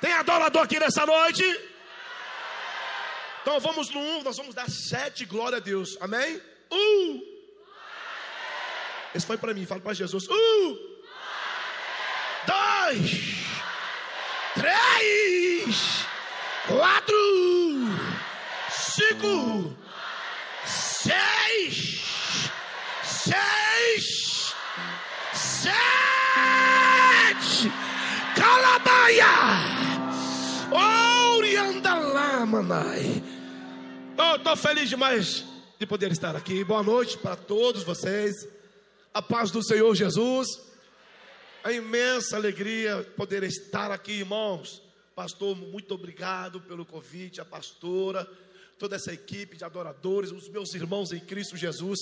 Tem adorador aqui nessa noite? Então vamos no um, nós vamos dar sete glória a Deus. Amém? Um. Esse foi para mim, fala para Jesus. Um. Dois. Três. Quatro. Cinco. Mamãe. Oh, estou feliz demais de poder estar aqui. Boa noite para todos vocês. A paz do Senhor Jesus. A imensa alegria poder estar aqui, irmãos. Pastor, muito obrigado pelo convite, a pastora, toda essa equipe de adoradores, os meus irmãos em Cristo Jesus.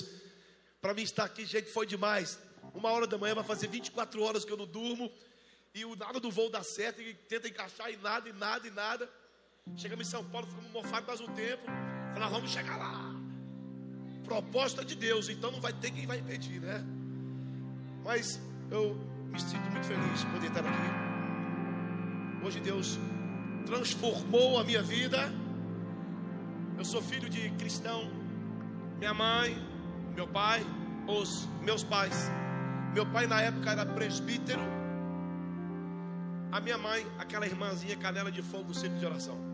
Para mim estar aqui, gente, foi demais. Uma hora da manhã vai fazer 24 horas que eu não durmo. E o nada do voo dá certo, e tenta encaixar em nada, e nada, e nada. Chegamos em São Paulo, ficamos mofados mais um tempo. Falamos, vamos chegar lá. Proposta de Deus, então não vai ter quem vai impedir, né? Mas eu me sinto muito feliz de poder estar aqui. Hoje Deus transformou a minha vida. Eu sou filho de cristão. Minha mãe, meu pai, os meus pais. Meu pai na época era presbítero. A minha mãe, aquela irmãzinha canela de fogo, sempre de oração.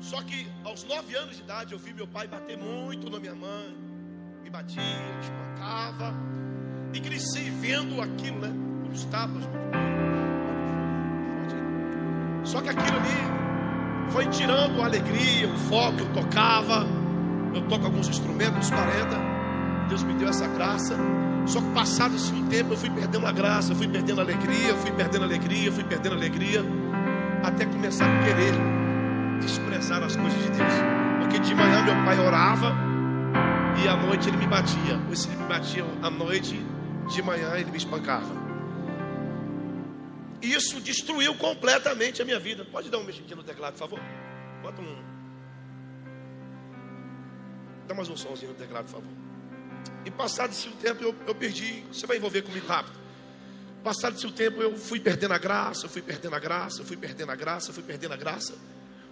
Só que aos nove anos de idade eu vi meu pai bater muito na minha mãe, me batia, espancava, e cresci vendo aquilo, né? Os tapas. Só que aquilo ali foi tirando a alegria, o foco, eu tocava, eu toco alguns instrumentos, 40. Deus me deu essa graça. Só que passado esse um tempo eu fui perdendo a graça, fui perdendo a alegria, fui perdendo a alegria, fui perdendo a alegria, até começar a querer desprezar as coisas de Deus. Porque de manhã meu pai orava e à noite ele me batia. Ou se ele me batia à noite, de manhã ele me espancava. Isso destruiu completamente a minha vida. Pode dar um mexidinho no teclado, por favor? Bota um. Dá mais um somzinho no teclado, por favor. E passado esse tempo eu, eu perdi. Você vai envolver comigo rápido. Passado esse tempo eu fui perdendo a graça, eu fui perdendo a graça, eu fui perdendo a graça, eu fui perdendo a graça.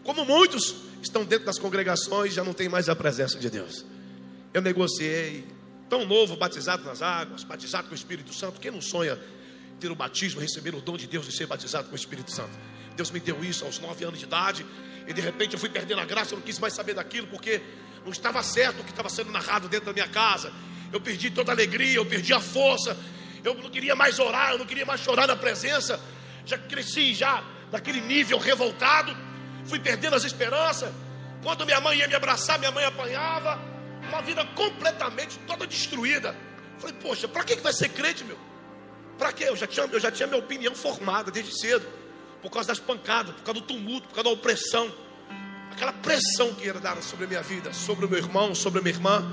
Como muitos estão dentro das congregações, já não tem mais a presença de Deus. Eu negociei, tão novo, batizado nas águas, batizado com o Espírito Santo. Quem não sonha ter o batismo, receber o dom de Deus e ser batizado com o Espírito Santo? Deus me deu isso aos nove anos de idade, e de repente eu fui perdendo a graça, eu não quis mais saber daquilo, porque não estava certo o que estava sendo narrado dentro da minha casa. Eu perdi toda a alegria, eu perdi a força, eu não queria mais orar, eu não queria mais chorar na presença. Já cresci já naquele nível revoltado fui perdendo as esperanças. Quando minha mãe ia me abraçar, minha mãe apanhava. Uma vida completamente toda destruída. Falei, poxa, para que vai ser crente, meu? Para quê? Eu já, tinha, eu já tinha minha opinião formada desde cedo. Por causa das pancadas, por causa do tumulto, por causa da opressão. Aquela pressão que era dada sobre a minha vida, sobre o meu irmão, sobre a minha irmã.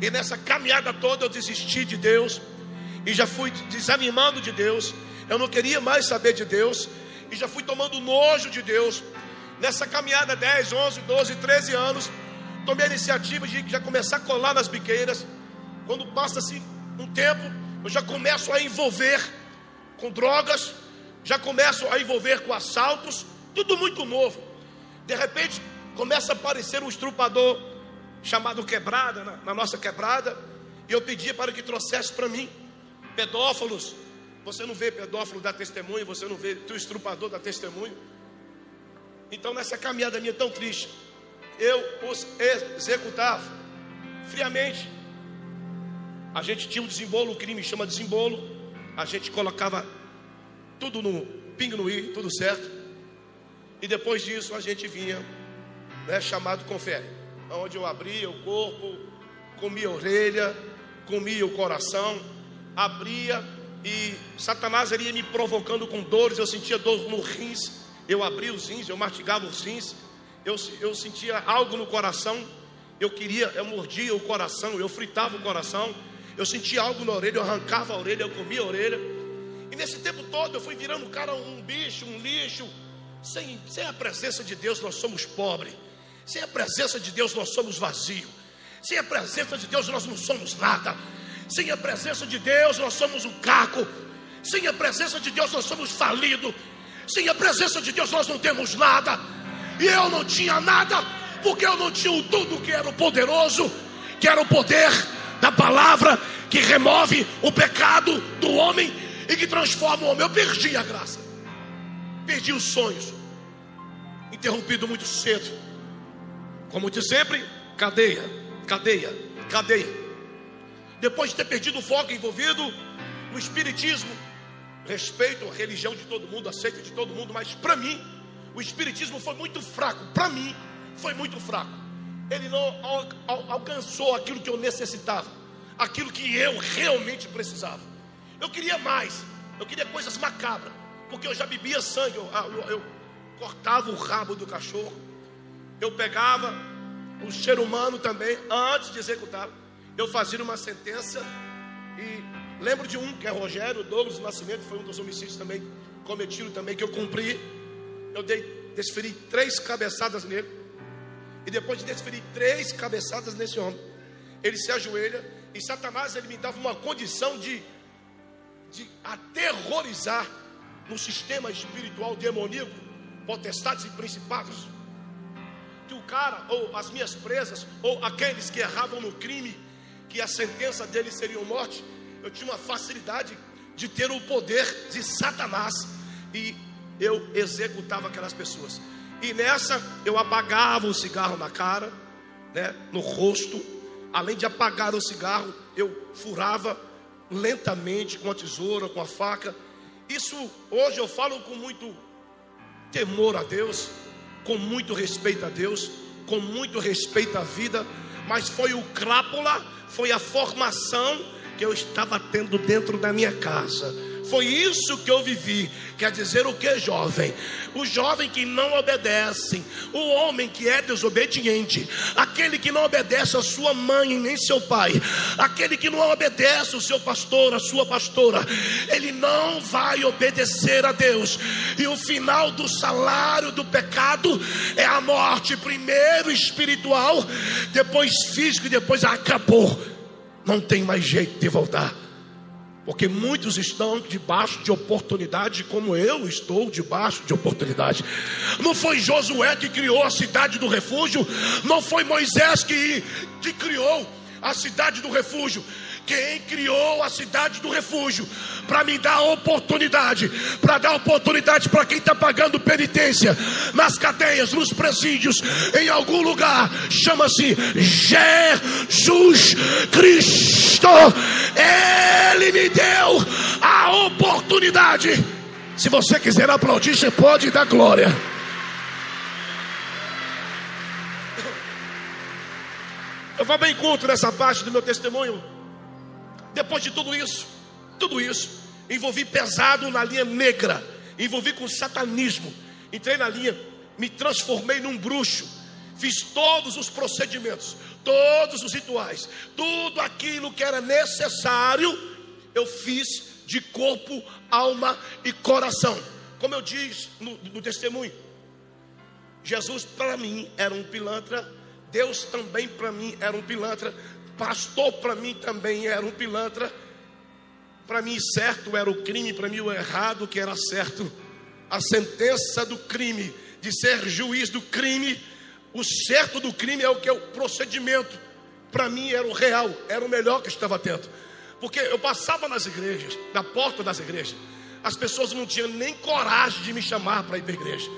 E nessa caminhada toda eu desisti de Deus. E já fui desanimando de Deus. Eu não queria mais saber de Deus. E já fui tomando nojo de Deus. Nessa caminhada, 10, 11, 12, 13 anos, tomei a iniciativa de já começar a colar nas biqueiras. Quando passa-se um tempo, eu já começo a envolver com drogas, já começo a envolver com assaltos, tudo muito novo. De repente, começa a aparecer um estrupador chamado Quebrada, na, na nossa quebrada, e eu pedia para que trouxesse para mim pedófilos. Você não vê pedófilo dar testemunho, você não vê teu estrupador dar testemunho. Então, nessa caminhada minha tão triste, eu os executava friamente. A gente tinha um desembolo, o crime chama desembolo. A gente colocava tudo no pingo no i, tudo certo. E depois disso a gente vinha, né, chamado confere, onde eu abria o corpo, comia a orelha, comia o coração, abria e Satanás iria me provocando com dores, eu sentia dor no rins, eu abria os rins, eu mastigava os rins, eu, eu sentia algo no coração, eu queria, eu mordia o coração, eu fritava o coração, eu sentia algo na orelha, eu arrancava a orelha, eu comia a orelha. E nesse tempo todo eu fui virando cara um bicho, um lixo. Sem, sem a presença de Deus nós somos pobres. Sem a presença de Deus nós somos vazios. Sem a presença de Deus nós não somos nada. Sem a presença de Deus nós somos um caco. Sem a presença de Deus nós somos falidos. Sem a presença de Deus nós não temos nada. E eu não tinha nada, porque eu não tinha o tudo que era o poderoso, que era o poder da palavra que remove o pecado do homem e que transforma o homem. Eu perdi a graça, perdi os sonhos, interrompido muito cedo. Como de sempre, cadeia, cadeia, cadeia. Depois de ter perdido o foco envolvido no espiritismo, respeito a religião de todo mundo, aceito de todo mundo, mas para mim, o espiritismo foi muito fraco. Para mim, foi muito fraco. Ele não al al alcançou aquilo que eu necessitava, aquilo que eu realmente precisava. Eu queria mais, eu queria coisas macabras, porque eu já bebia sangue, eu, eu, eu cortava o rabo do cachorro, eu pegava o ser humano também, antes de executar, eu fazia uma sentença e lembro de um que é Rogério Douglas Nascimento, foi um dos homicídios também cometido também que eu cumpri. Eu dei, desferi três cabeçadas nele e depois de desferir três cabeçadas nesse homem, ele se ajoelha e Satanás ele me dava uma condição de de aterrorizar no sistema espiritual demoníaco, potestades e principados. Que o cara, ou as minhas presas, ou aqueles que erravam no crime, que a sentença deles seria morte, eu tinha uma facilidade de ter o poder de Satanás e eu executava aquelas pessoas. E nessa eu apagava o cigarro na cara, né, no rosto. Além de apagar o cigarro, eu furava lentamente com a tesoura, com a faca. Isso hoje eu falo com muito temor a Deus, com muito respeito a Deus, com muito respeito à vida, mas foi o crápula, foi a formação que eu estava tendo dentro da minha casa foi isso que eu vivi. Quer dizer o que, jovem? O jovem que não obedece, o homem que é desobediente, aquele que não obedece a sua mãe nem seu pai, aquele que não obedece o seu pastor, a sua pastora, ele não vai obedecer a Deus. E o final do salário do pecado é a morte, primeiro espiritual, depois físico e depois acabou. Não tem mais jeito de voltar. Porque muitos estão debaixo de oportunidade, como eu estou debaixo de oportunidade. Não foi Josué que criou a cidade do refúgio, não foi Moisés que, que criou a cidade do refúgio. Quem criou a cidade do refúgio para me dar oportunidade, para dar oportunidade para quem está pagando penitência nas cadeias, nos presídios, em algum lugar, chama-se Jesus Cristo. Ele me deu a oportunidade. Se você quiser aplaudir, você pode dar glória. Eu vou bem curto nessa parte do meu testemunho. Depois de tudo isso, tudo isso, envolvi pesado na linha negra, envolvi com satanismo, entrei na linha, me transformei num bruxo, fiz todos os procedimentos, todos os rituais, tudo aquilo que era necessário, eu fiz de corpo, alma e coração. Como eu disse no, no testemunho, Jesus para mim era um pilantra, Deus também para mim era um pilantra, Pastor para mim também era um pilantra. Para mim, certo era o crime, para mim, o errado que era certo. A sentença do crime, de ser juiz do crime, o certo do crime é o que é o procedimento. Para mim era o real, era o melhor que estava tendo. Porque eu passava nas igrejas, na porta das igrejas, as pessoas não tinham nem coragem de me chamar para ir para a igreja.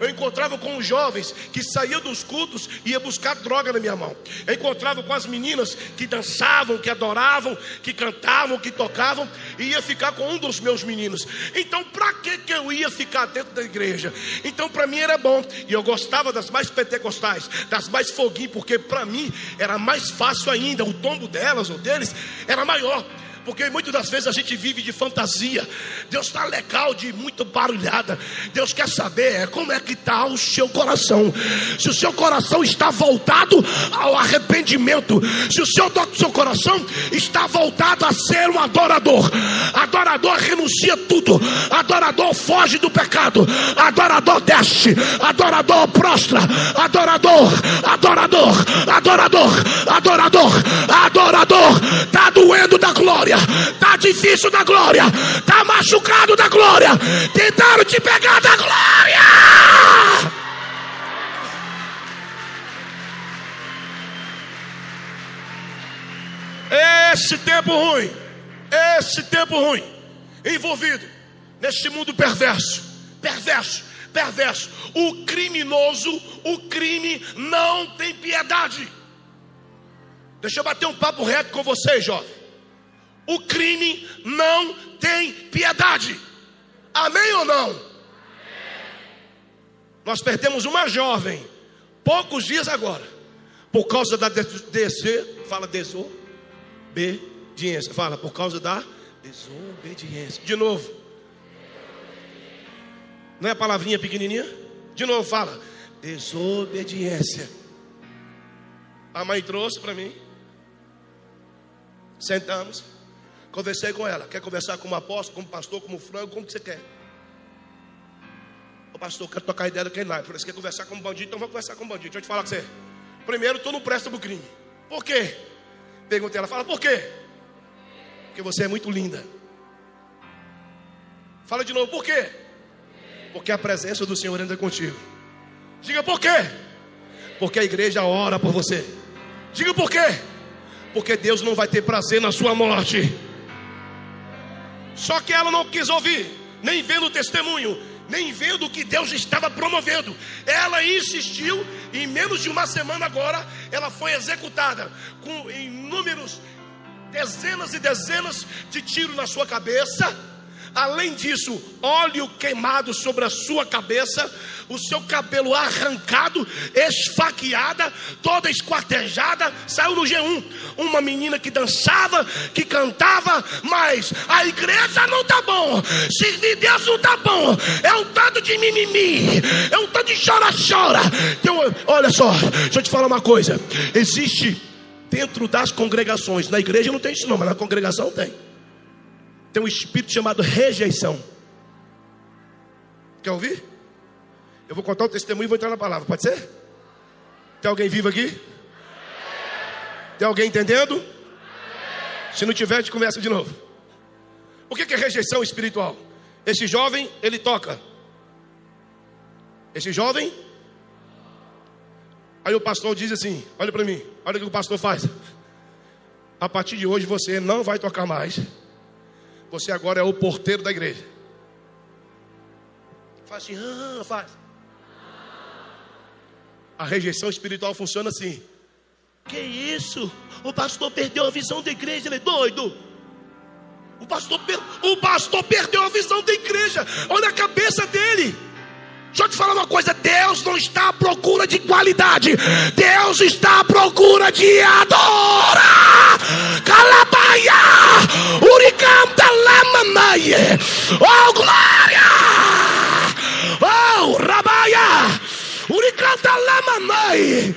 Eu encontrava com os jovens que saíam dos cultos e ia buscar droga na minha mão. Eu encontrava com as meninas que dançavam, que adoravam, que cantavam, que tocavam e ia ficar com um dos meus meninos. Então, para que que eu ia ficar dentro da igreja? Então, para mim era bom e eu gostava das mais pentecostais, das mais foguinhas, porque para mim era mais fácil ainda. O tombo delas ou deles era maior porque muitas das vezes a gente vive de fantasia. Deus está legal de muito barulhada. Deus quer saber é, como é que está o seu coração. Se o seu coração está voltado ao arrependimento, se o seu, seu coração está voltado a ser um adorador. Adorador renuncia tudo. Adorador foge do pecado. Adorador desce. Adorador prostra. Adorador, adorador, adorador, adorador, adorador. Está doendo da glória glória, tá difícil da glória, tá machucado da glória, tentaram te pegar da glória. Esse tempo ruim, esse tempo ruim, envolvido neste mundo perverso, perverso, perverso. O criminoso, o crime não tem piedade. Deixa eu bater um papo reto com vocês, jovem. O crime não tem piedade. Amém ou não? Amém. Nós perdemos uma jovem, poucos dias agora, por causa da DC, fala desobediência, fala por causa da desobediência. De novo, não é a palavrinha pequenininha? De novo, fala desobediência. A mãe trouxe para mim. Sentamos. Conversei com ela. Quer conversar como apóstolo, como pastor, como frango? Como que você quer? O pastor, quero tocar a ideia do Ken Live. Você quer conversar com bandido? Então vamos conversar com bandido. Deixa eu te falar com você. Primeiro, tu não presta pro crime. Por quê? Perguntei ela, fala, por quê? Porque você é muito linda. Fala de novo, por quê? Porque a presença do Senhor anda contigo. Diga por quê? Porque a igreja ora por você. Diga por quê? Porque Deus não vai ter prazer na sua morte. Só que ela não quis ouvir, nem vendo o testemunho, nem vendo o que Deus estava promovendo. Ela insistiu, e em menos de uma semana agora, ela foi executada com inúmeros dezenas e dezenas de tiros na sua cabeça Além disso, óleo queimado sobre a sua cabeça, o seu cabelo arrancado, esfaqueada, toda esquartejada, saiu no G1. Uma menina que dançava, que cantava, mas a igreja não tá bom, servir Deus não tá bom, é um tanto de mimimi, é um tanto de chora-chora. Então, olha só, deixa eu te falar uma coisa: existe dentro das congregações, na igreja não tem isso, não, mas na congregação tem tem um espírito chamado rejeição. Quer ouvir? Eu vou contar o testemunho e vou entrar na palavra, pode ser? Tem alguém vivo aqui? Tem alguém entendendo? Se não tiver, a gente de novo. O que é rejeição espiritual? Esse jovem, ele toca. Esse jovem. Aí o pastor diz assim: Olha para mim, olha o que o pastor faz. A partir de hoje você não vai tocar mais. Você agora é o porteiro da igreja. Faz assim, ah, faz. A rejeição espiritual funciona assim. Que isso? O pastor perdeu a visão da igreja, ele é doido. O pastor, o pastor perdeu a visão da igreja. Olha a cabeça dele. Deixa eu te falar uma coisa: Deus não está à procura de qualidade, Deus está à procura de adora. Calabaia, uricanta lamamaie, oh glória, oh rabaia, uricanta lamamaie.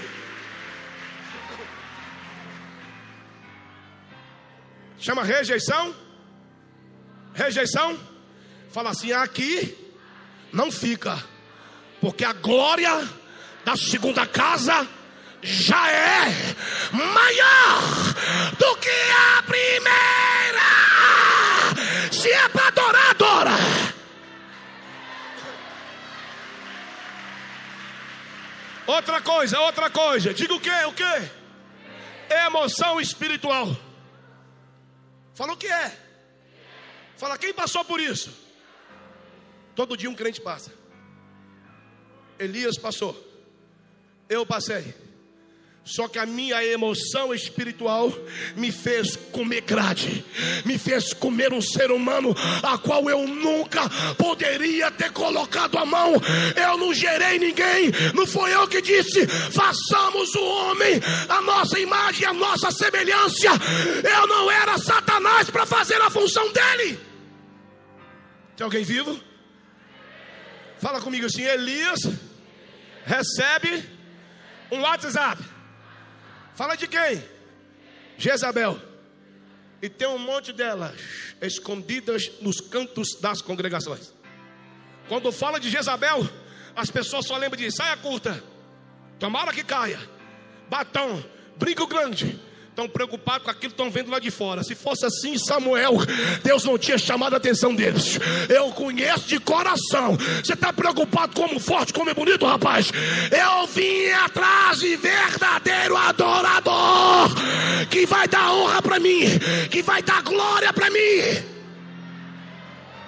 Chama rejeição. Rejeição. Fala assim: aqui não fica porque a glória da segunda casa já é maior do que a primeira. Se é para adorar, adora. Outra coisa, outra coisa. Diga o que? O que? Emoção espiritual. Fala o que é. Fala quem passou por isso. Todo dia um crente passa. Elias passou, eu passei. Só que a minha emoção espiritual me fez comer grade, me fez comer um ser humano a qual eu nunca poderia ter colocado a mão. Eu não gerei ninguém, não foi eu que disse: façamos o homem a nossa imagem, a nossa semelhança. Eu não era Satanás para fazer a função dele. Tem alguém vivo? Fala comigo assim, Elias recebe um WhatsApp. Fala de quem? Jezabel. E tem um monte delas escondidas nos cantos das congregações. Quando fala de Jezabel, as pessoas só lembram de saia curta, tomara que caia, batom, brinco grande, estão preocupados com aquilo que estão vendo lá de fora. Se fosse assim, Samuel, Deus não tinha chamado a atenção deles. Eu conheço de coração. Você está preocupado como forte, como é bonito, rapaz? Eu vim atrás de verdadeiro adorador que vai dar honra para mim, que vai dar glória para mim.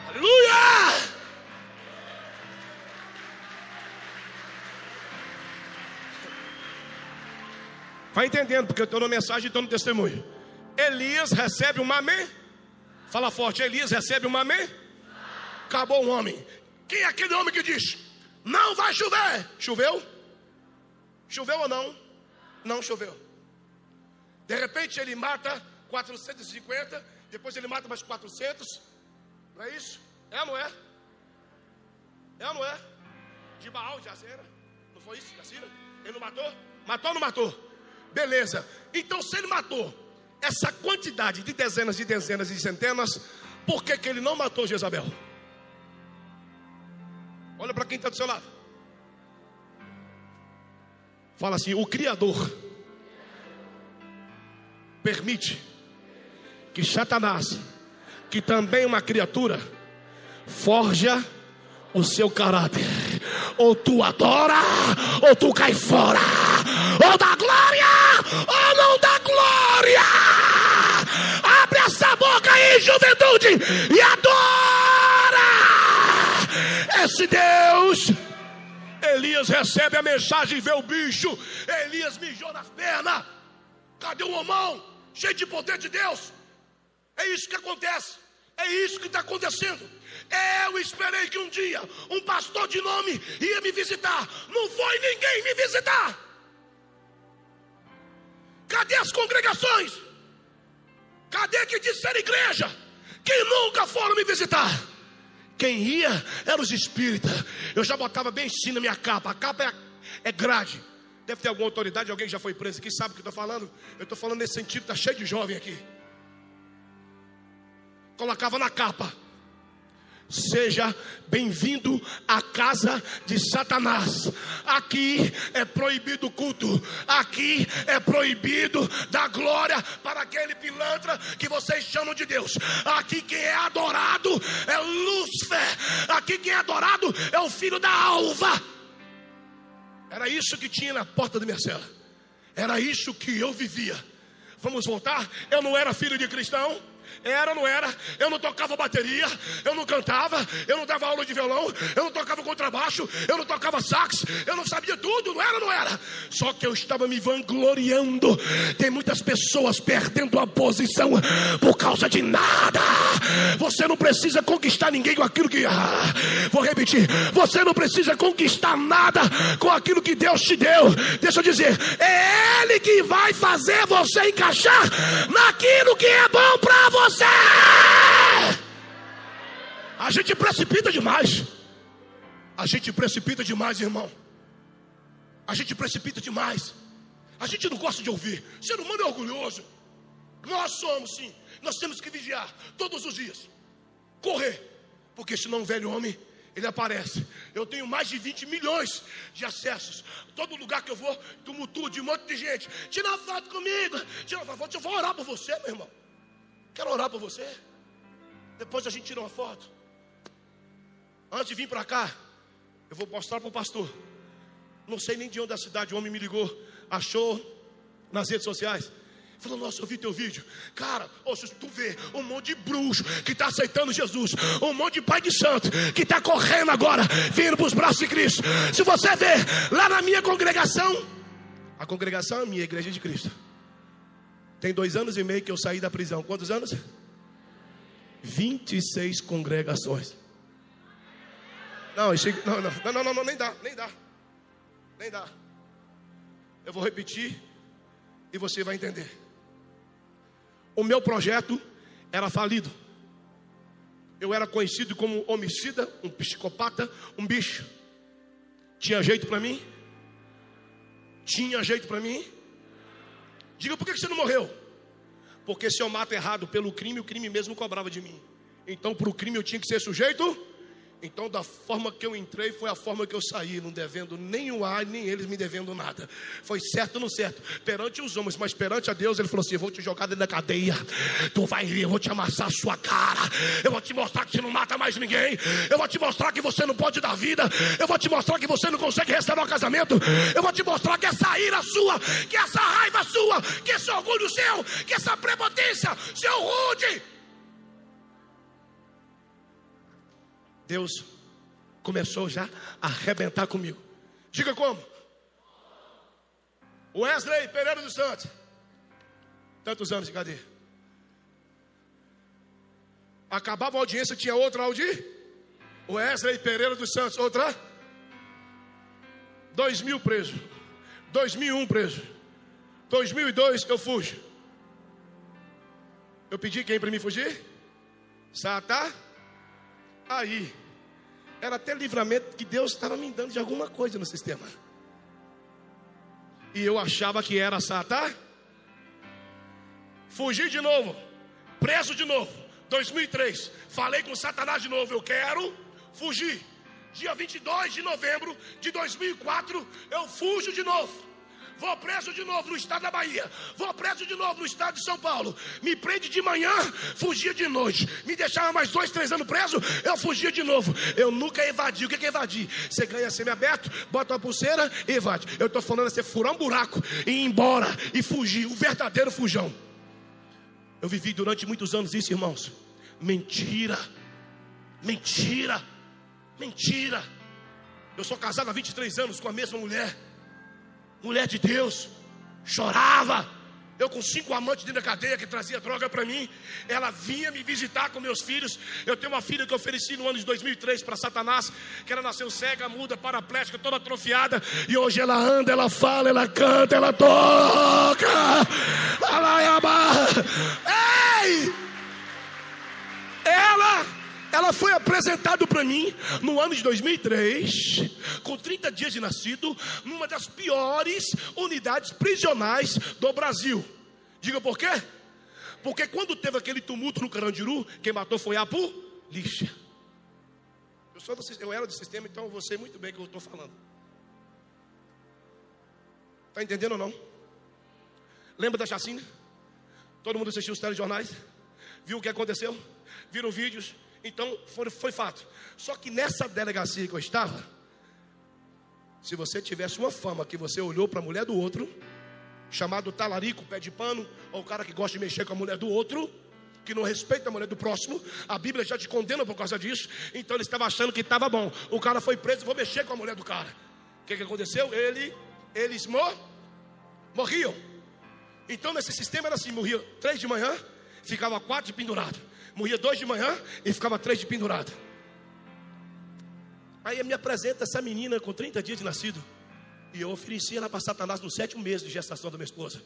Aleluia! Vai entendendo, porque eu estou na mensagem e estou no testemunho. Elias recebe um amém. Fala forte, Elias recebe um amém. Acabou o homem. Quem é aquele homem que diz: Não vai chover? Choveu? Choveu ou não? Não choveu. De repente ele mata 450, depois ele mata mais 400. Não é isso? É ou não é? É ou não é? De Baal, de Azera. Não foi isso, Jacira? Ele não matou? Matou ou não matou? Beleza. Então, se ele matou essa quantidade de dezenas e dezenas e centenas, por que, que ele não matou Jezabel? Olha para quem está do seu lado. Fala assim: o Criador permite que Satanás, que também é uma criatura, forja o seu caráter. Ou tu adora, ou tu cai fora. Ou dá glória, ou não dá glória. Abre essa boca aí, juventude, e adora. Esse Deus. Elias recebe a mensagem e vê o bicho. Elias mijou nas pernas. Cadê o homão? Cheio de poder de Deus. É isso que acontece. É isso que está acontecendo. Eu esperei que um dia um pastor de nome ia me visitar. Não foi ninguém me visitar. Cadê as congregações? Cadê que diz ser igreja? Que nunca foram me visitar. Quem ia eram os espíritas. Eu já botava bem em cima minha capa. A capa é, é grade. Deve ter alguma autoridade, alguém já foi preso aqui, sabe o que eu estou falando? Eu estou falando nesse sentido, está cheio de jovem aqui. Colocava na capa. Seja bem-vindo à casa de Satanás. Aqui é proibido o culto. Aqui é proibido dar glória para aquele pilantra que vocês chamam de Deus. Aqui quem é adorado é Lúcifer. Aqui quem é adorado é o filho da alva. Era isso que tinha na porta de Marcela. Era isso que eu vivia. Vamos voltar? Eu não era filho de cristão. Era, não era? Eu não tocava bateria, eu não cantava, eu não dava aula de violão, eu não tocava contrabaixo, eu não tocava sax, eu não sabia tudo, não era, não era? Só que eu estava me vangloriando. Tem muitas pessoas perdendo a posição por causa de nada. Você não precisa conquistar ninguém com aquilo que. Ah, vou repetir. Você não precisa conquistar nada com aquilo que Deus te deu. Deixa eu dizer, é Ele que vai fazer você encaixar naquilo que é bom para você. A gente precipita demais. A gente precipita demais, irmão. A gente precipita demais. A gente não gosta de ouvir. O ser humano é orgulhoso. Nós somos, sim. Nós temos que vigiar todos os dias. Correr. Porque senão o velho homem, ele aparece. Eu tenho mais de 20 milhões de acessos. Todo lugar que eu vou, tumultuo de um monte de gente. Tira uma foto comigo. Tira uma foto. Eu vou orar por você, meu irmão. Quero orar por você. Depois a gente tira uma foto. Antes de vir para cá, eu vou mostrar para o pastor. Não sei nem de onde a cidade, o homem me ligou, achou nas redes sociais. Falou, nossa, eu vi teu vídeo. Cara, se tu vê um monte de bruxo que está aceitando Jesus, um monte de pai de santo que está correndo agora, vindo para os braços de Cristo. Se você ver lá na minha congregação, a congregação é minha, a igreja de Cristo. Tem dois anos e meio que eu saí da prisão. Quantos anos? 26 congregações. Não, não, não, não, não, nem dá, nem dá. Nem dá. Eu vou repetir e você vai entender. O meu projeto era falido. Eu era conhecido como homicida, um psicopata, um bicho. Tinha jeito para mim? Tinha jeito para mim? Diga, por que você não morreu? Porque se eu mato errado pelo crime, o crime mesmo cobrava de mim. Então, para o crime eu tinha que ser sujeito Então, da forma que eu entrei, foi a forma que eu saí, não devendo nem o ar, nem eles me devendo nada. Foi certo no certo, perante os homens, mas perante a Deus, ele falou assim: vou te jogar dentro da cadeia, tu vai ir, eu vou te amassar a sua cara, eu vou te mostrar que você não mata mais ninguém, eu vou te mostrar que você não pode dar vida, eu vou te mostrar que você não consegue restaurar o casamento, eu vou te mostrar que essa ira sua, que essa raiva sua, que esse orgulho seu, que essa prepotência, seu rude, Deus começou já a arrebentar comigo. Diga como? Wesley Pereira dos Santos. Tantos anos de cadeia. Acabava a audiência, tinha outra audiência. Wesley Pereira dos Santos, outra. 2000 preso. 2001 preso. 2002 eu fujo. Eu pedi quem para mim fugir? Satã. Aí era até livramento que Deus estava me dando de alguma coisa no sistema. E eu achava que era Satã. Fugi de novo, preso de novo. 2003, falei com Satanás de novo. Eu quero fugir. Dia 22 de novembro de 2004, eu fujo de novo. Vou preso de novo no estado da Bahia. Vou preso de novo no estado de São Paulo. Me prende de manhã, fugia de noite. Me deixava mais dois, três anos preso, eu fugia de novo. Eu nunca evadi. O que é evadir? Você ganha semi-aberto, bota uma pulseira e evade. Eu estou falando é você furar um buraco e ir embora e fugir. O verdadeiro fujão. Eu vivi durante muitos anos isso, irmãos. Mentira. Mentira. Mentira. Eu sou casado há 23 anos com a mesma mulher mulher de Deus, chorava. Eu com cinco amantes dentro da cadeia que trazia droga para mim. Ela vinha me visitar com meus filhos. Eu tenho uma filha que eu ofereci no ano de 2003 para Satanás, que ela nasceu cega, muda, paraplégica, toda atrofiada. E hoje ela anda, ela fala, ela canta, ela toca. Ei! Ela ela foi apresentada para mim no ano de 2003, com 30 dias de nascido, numa das piores unidades prisionais do Brasil. Diga por quê? Porque quando teve aquele tumulto no Carandiru, quem matou foi a polícia. Eu, sou do, eu era do sistema, então eu sei muito bem o que eu estou falando. Está entendendo ou não? Lembra da chacina? Todo mundo assistiu os telejornais? Viu o que aconteceu? Viram vídeos? Então foi, foi fato. Só que nessa delegacia que eu estava, se você tivesse uma fama que você olhou para a mulher do outro, chamado talarico, pé de pano, ou o cara que gosta de mexer com a mulher do outro, que não respeita a mulher do próximo, a Bíblia já te condena por causa disso, então ele estava achando que estava bom. O cara foi preso, vou mexer com a mulher do cara. O que, que aconteceu? Ele, eles mor, morriam. Então nesse sistema era assim: morria três de manhã, ficava quatro de pendurado morria dois de manhã e ficava três de pendurado. Aí me apresenta essa menina com 30 dias de nascido. E eu ofereci ela para Satanás no sétimo mês de gestação da minha esposa.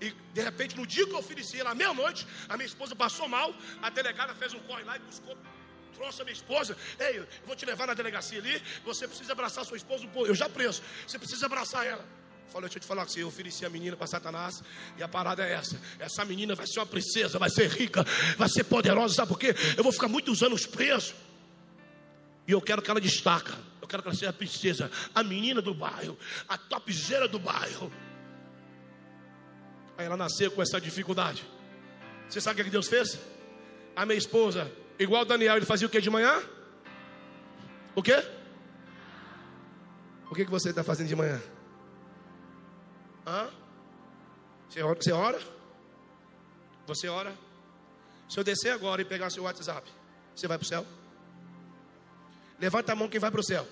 E de repente, no dia que eu ofereci ela, meia-noite, a minha esposa passou mal. A delegada fez um corre lá e buscou, trouxe a minha esposa. Ei, eu vou te levar na delegacia ali. Você precisa abraçar sua esposa. Eu já preso. Você precisa abraçar ela. Falei, deixa eu te falar que eu ofereci a menina para Satanás e a parada é essa. Essa menina vai ser uma princesa, vai ser rica, vai ser poderosa, sabe por quê? Eu vou ficar muitos anos preso. E eu quero que ela destaca. Eu quero que ela seja a princesa, a menina do bairro, a topzera do bairro. Aí ela nasceu com essa dificuldade. Você sabe o que Deus fez? A minha esposa, igual Daniel, ele fazia o que de manhã? O quê? O que, que você está fazendo de manhã? Hã? Você ora, você ora? Você ora? Se eu descer agora e pegar seu WhatsApp, você vai para o céu? Levanta a mão quem vai para o céu.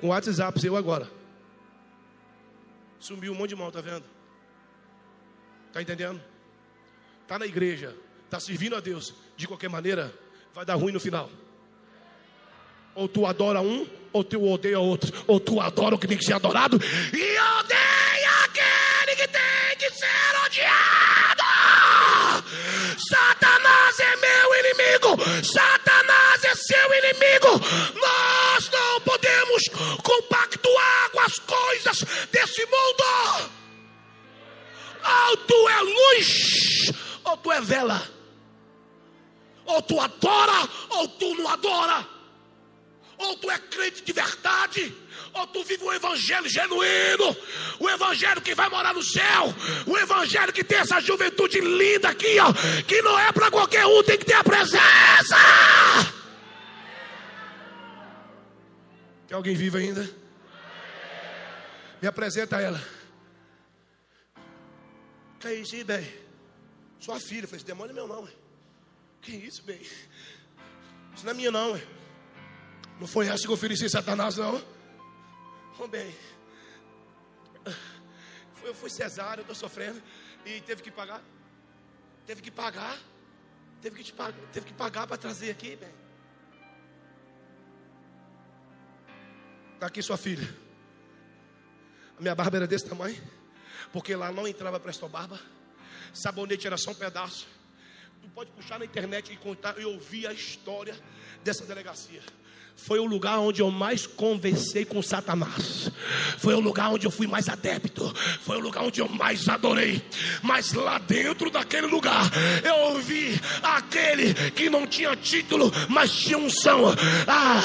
Com o WhatsApp seu agora. Sumiu um monte de mão, tá vendo? Tá entendendo? Tá na igreja, tá servindo a Deus. De qualquer maneira, vai dar ruim no final. Ou tu adora um, ou tu odeia outro. Ou tu adora o que tem que ser adorado e odeia aquele que tem que ser odiado. Satanás é meu inimigo. Satanás é seu inimigo. Nós não podemos compactuar com as coisas desse mundo. Ou tu é luz, ou tu é vela. Ou tu adora, ou tu não adora. Ou tu é crente de verdade, ou tu vive um evangelho genuíno, o evangelho que vai morar no céu, o evangelho que tem essa juventude linda aqui, ó, que não é para qualquer um, tem que ter a presença. Tem alguém vivo ainda? Me apresenta ela. Que é isso bem? Sua filha, falei, esse demônio é meu não. Que isso, bem? Isso não é minha não, ué. Não foi essa que eu ofereci Satanás, não. Oh, bem. Eu fui cesárea, eu estou sofrendo. E teve que pagar. Teve que pagar. Teve que, te, teve que pagar para trazer aqui, bem. Está aqui sua filha. A minha barba era desse tamanho. Porque lá não entrava barba. Sabonete era só um pedaço. Tu pode puxar na internet e contar e ouvir a história dessa delegacia. Foi o lugar onde eu mais conversei com Satanás. Foi o lugar onde eu fui mais adepto. Foi o lugar onde eu mais adorei. Mas lá dentro daquele lugar, eu ouvi aquele que não tinha título, mas tinha unção. Ah,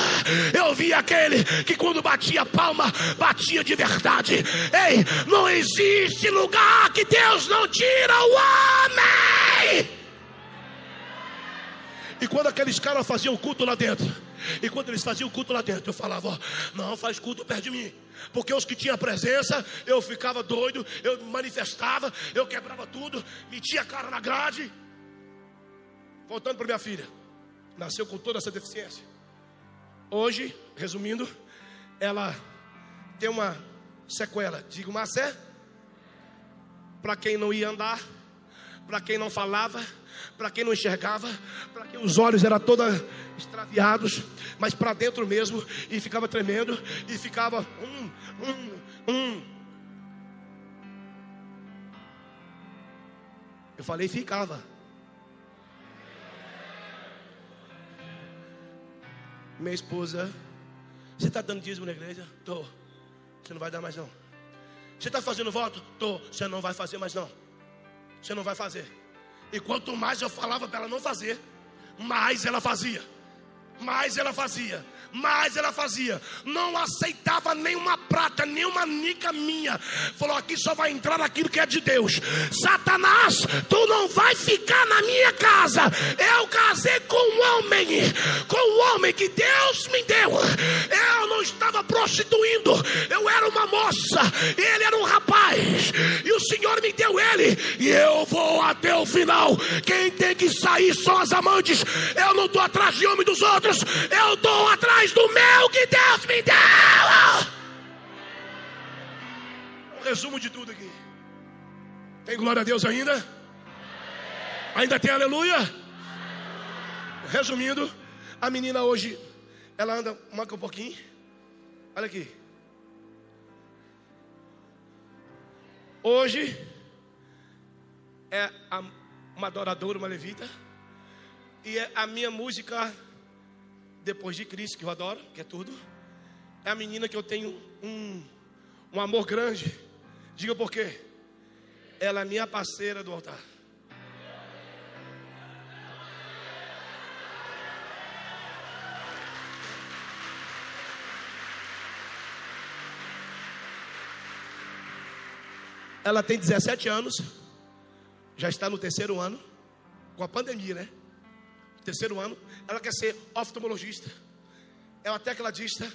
eu vi aquele que quando batia palma, batia de verdade. Ei, não existe lugar que Deus não tira o homem. E quando aqueles caras faziam culto lá dentro, e quando eles faziam culto lá dentro, eu falava: ó, não faz culto perto de mim. Porque os que tinham presença, eu ficava doido, eu manifestava, eu quebrava tudo, metia a cara na grade. Voltando para minha filha, nasceu com toda essa deficiência. Hoje, resumindo, ela tem uma sequela. Digo, mas é para quem não ia andar, para quem não falava para quem não enxergava, para quem os olhos eram todos extraviados, mas para dentro mesmo, e ficava tremendo, e ficava hum, hum, hum. Eu falei, ficava. Minha esposa, você está dando dízimo na igreja? Tô. Você não vai dar mais não. Você está fazendo voto? Tô. Você não vai fazer mais não. Você não vai fazer. E quanto mais eu falava para ela não fazer, mais ela fazia. Mais ela fazia mais ela fazia. Não aceitava nenhuma prata, nenhuma nica minha. Falou: aqui só vai entrar aquilo que é de Deus. Satanás, tu não vai ficar na minha casa. Eu casei com um homem, com um homem que Deus me deu. Eu não estava prostituindo, eu era uma moça, ele era um rapaz, e o Senhor me deu ele, e eu vou até o final. Quem tem que sair são as amantes. Eu não estou atrás de homem dos outros, eu estou atrás do meu que Deus me deu. Um resumo de tudo aqui. Tem glória a Deus ainda? Ainda tem aleluia? Resumindo, a menina hoje, ela anda, manca um pouquinho. Olha aqui. Hoje é uma adoradora, uma levita. E é a minha música depois de Cristo, que eu adoro, que é tudo, é a menina que eu tenho um, um amor grande. Diga por quê? Ela é minha parceira do altar. Ela tem 17 anos, já está no terceiro ano, com a pandemia, né? terceiro ano, ela quer ser oftalmologista. É uma tecladista.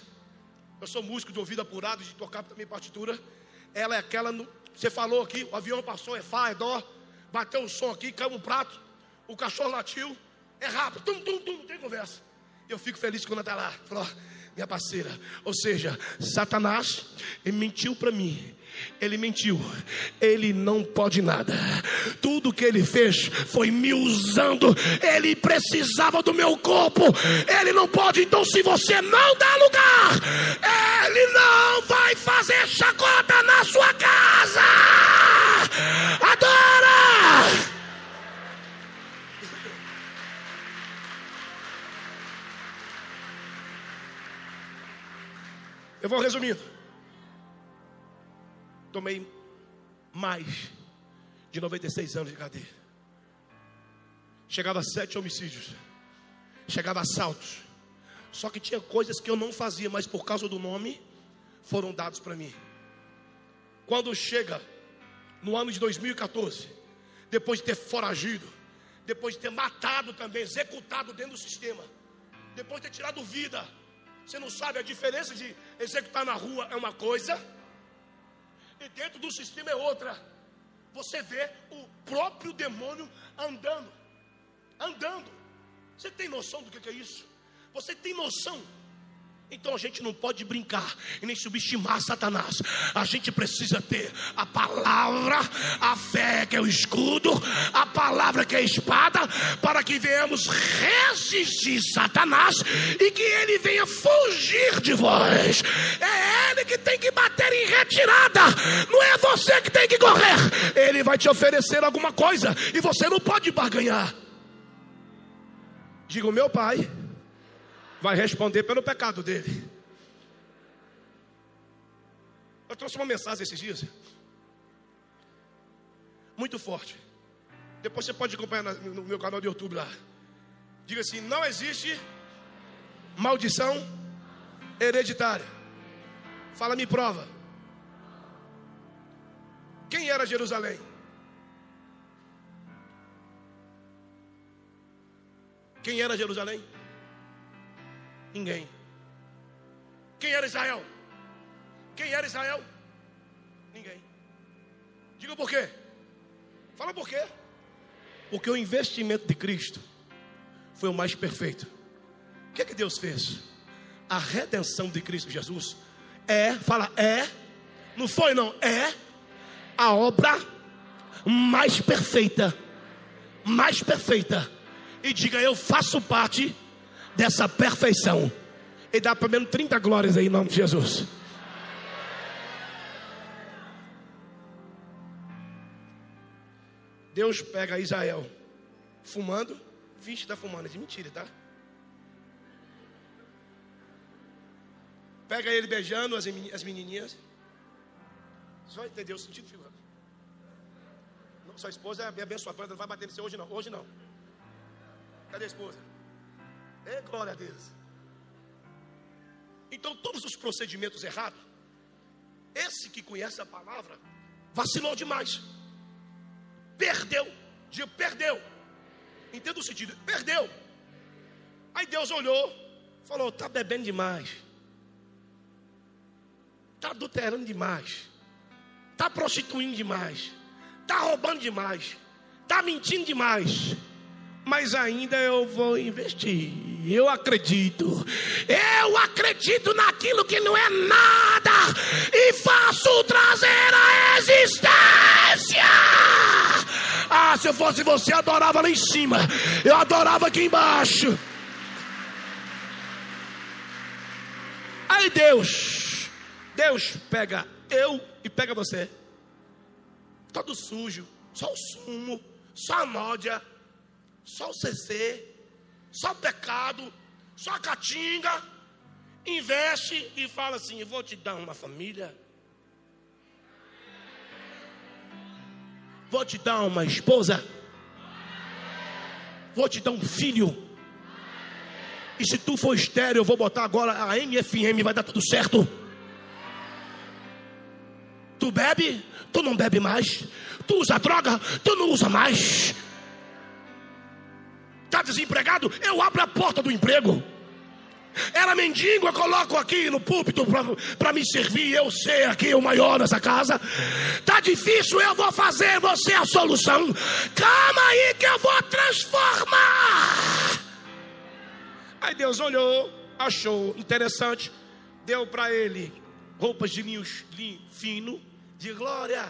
Eu sou músico de ouvido apurado, de tocar também partitura. Ela é aquela, no, você falou aqui, o avião passou, é Fá, é Dó, bateu o som aqui, caiu um prato, o cachorro latiu, é rápido, tum, tum, tum, não tem conversa. Eu fico feliz quando ela está lá. Falou, minha parceira. Ou seja, Satanás mentiu para mim ele mentiu, ele não pode nada. Tudo que ele fez foi me usando. Ele precisava do meu corpo, ele não pode. Então, se você não dá lugar, ele não vai fazer chacota na sua casa. Adora! Eu vou resumindo tomei mais de 96 anos de cadeia. Chegava a sete homicídios. chegava assaltos. Só que tinha coisas que eu não fazia, mas por causa do nome foram dados para mim. Quando chega no ano de 2014, depois de ter foragido, depois de ter matado também, executado dentro do sistema, depois de ter tirado vida, você não sabe a diferença de executar na rua é uma coisa dentro do sistema é outra. Você vê o próprio demônio andando, andando. Você tem noção do que é isso? Você tem noção então a gente não pode brincar e nem subestimar Satanás. A gente precisa ter a palavra, a fé que é o escudo, a palavra que é a espada, para que venhamos resistir Satanás e que ele venha fugir de vós. É ele que tem que bater em retirada, não é você que tem que correr. Ele vai te oferecer alguma coisa e você não pode barganhar. Diga o meu pai vai responder pelo pecado dele. Eu trouxe uma mensagem esses dias, muito forte. Depois você pode acompanhar no meu canal do YouTube lá. Diga assim: não existe maldição hereditária. Fala, me prova. Quem era Jerusalém? Quem era Jerusalém? Ninguém. Quem era Israel? Quem era Israel? Ninguém. Diga por quê? Fala por quê? Porque o investimento de Cristo foi o mais perfeito. O que é que Deus fez? A redenção de Cristo Jesus é, fala, é, não foi não, é a obra mais perfeita, mais perfeita. E diga, eu faço parte dessa perfeição. E dá pelo menos 30 glórias aí em nome de Jesus. Deus pega Israel fumando, vixe, está fumando, é de mentira, tá? Pega ele beijando as, menininhas. Vai entender o sentido figurado. Sua esposa é abençoada, não vai bater no seu hoje não. Hoje não. Cadê a esposa? É glória a Deus. Então, todos os procedimentos errados, esse que conhece a palavra, vacilou demais. Perdeu. Digo, perdeu. Entenda o sentido, perdeu. Aí Deus olhou, falou: está bebendo demais, está adulterando demais, está prostituindo demais, está roubando demais, está mentindo demais mas ainda eu vou investir. Eu acredito, eu acredito naquilo que não é nada. E faço trazer a existência. Ah, se eu fosse você, eu adorava lá em cima, eu adorava aqui embaixo. Aí Deus, Deus pega eu e pega você, todo sujo, só o sumo, só a nódia só o CC, só pecado, só catinga, investe e fala assim: vou te dar uma família, vou te dar uma esposa, vou te dar um filho. E se tu for estéreo, eu vou botar agora a MFM, vai dar tudo certo. Tu bebe, tu não bebe mais. Tu usa droga, tu não usa mais está desempregado, eu abro a porta do emprego. Era mendigo, eu coloco aqui no púlpito para me servir, eu ser aqui o maior dessa casa. Tá difícil, eu vou fazer você a solução. Calma aí que eu vou transformar. Aí Deus olhou, achou interessante, deu para ele roupas de linho, linho fino, de glória.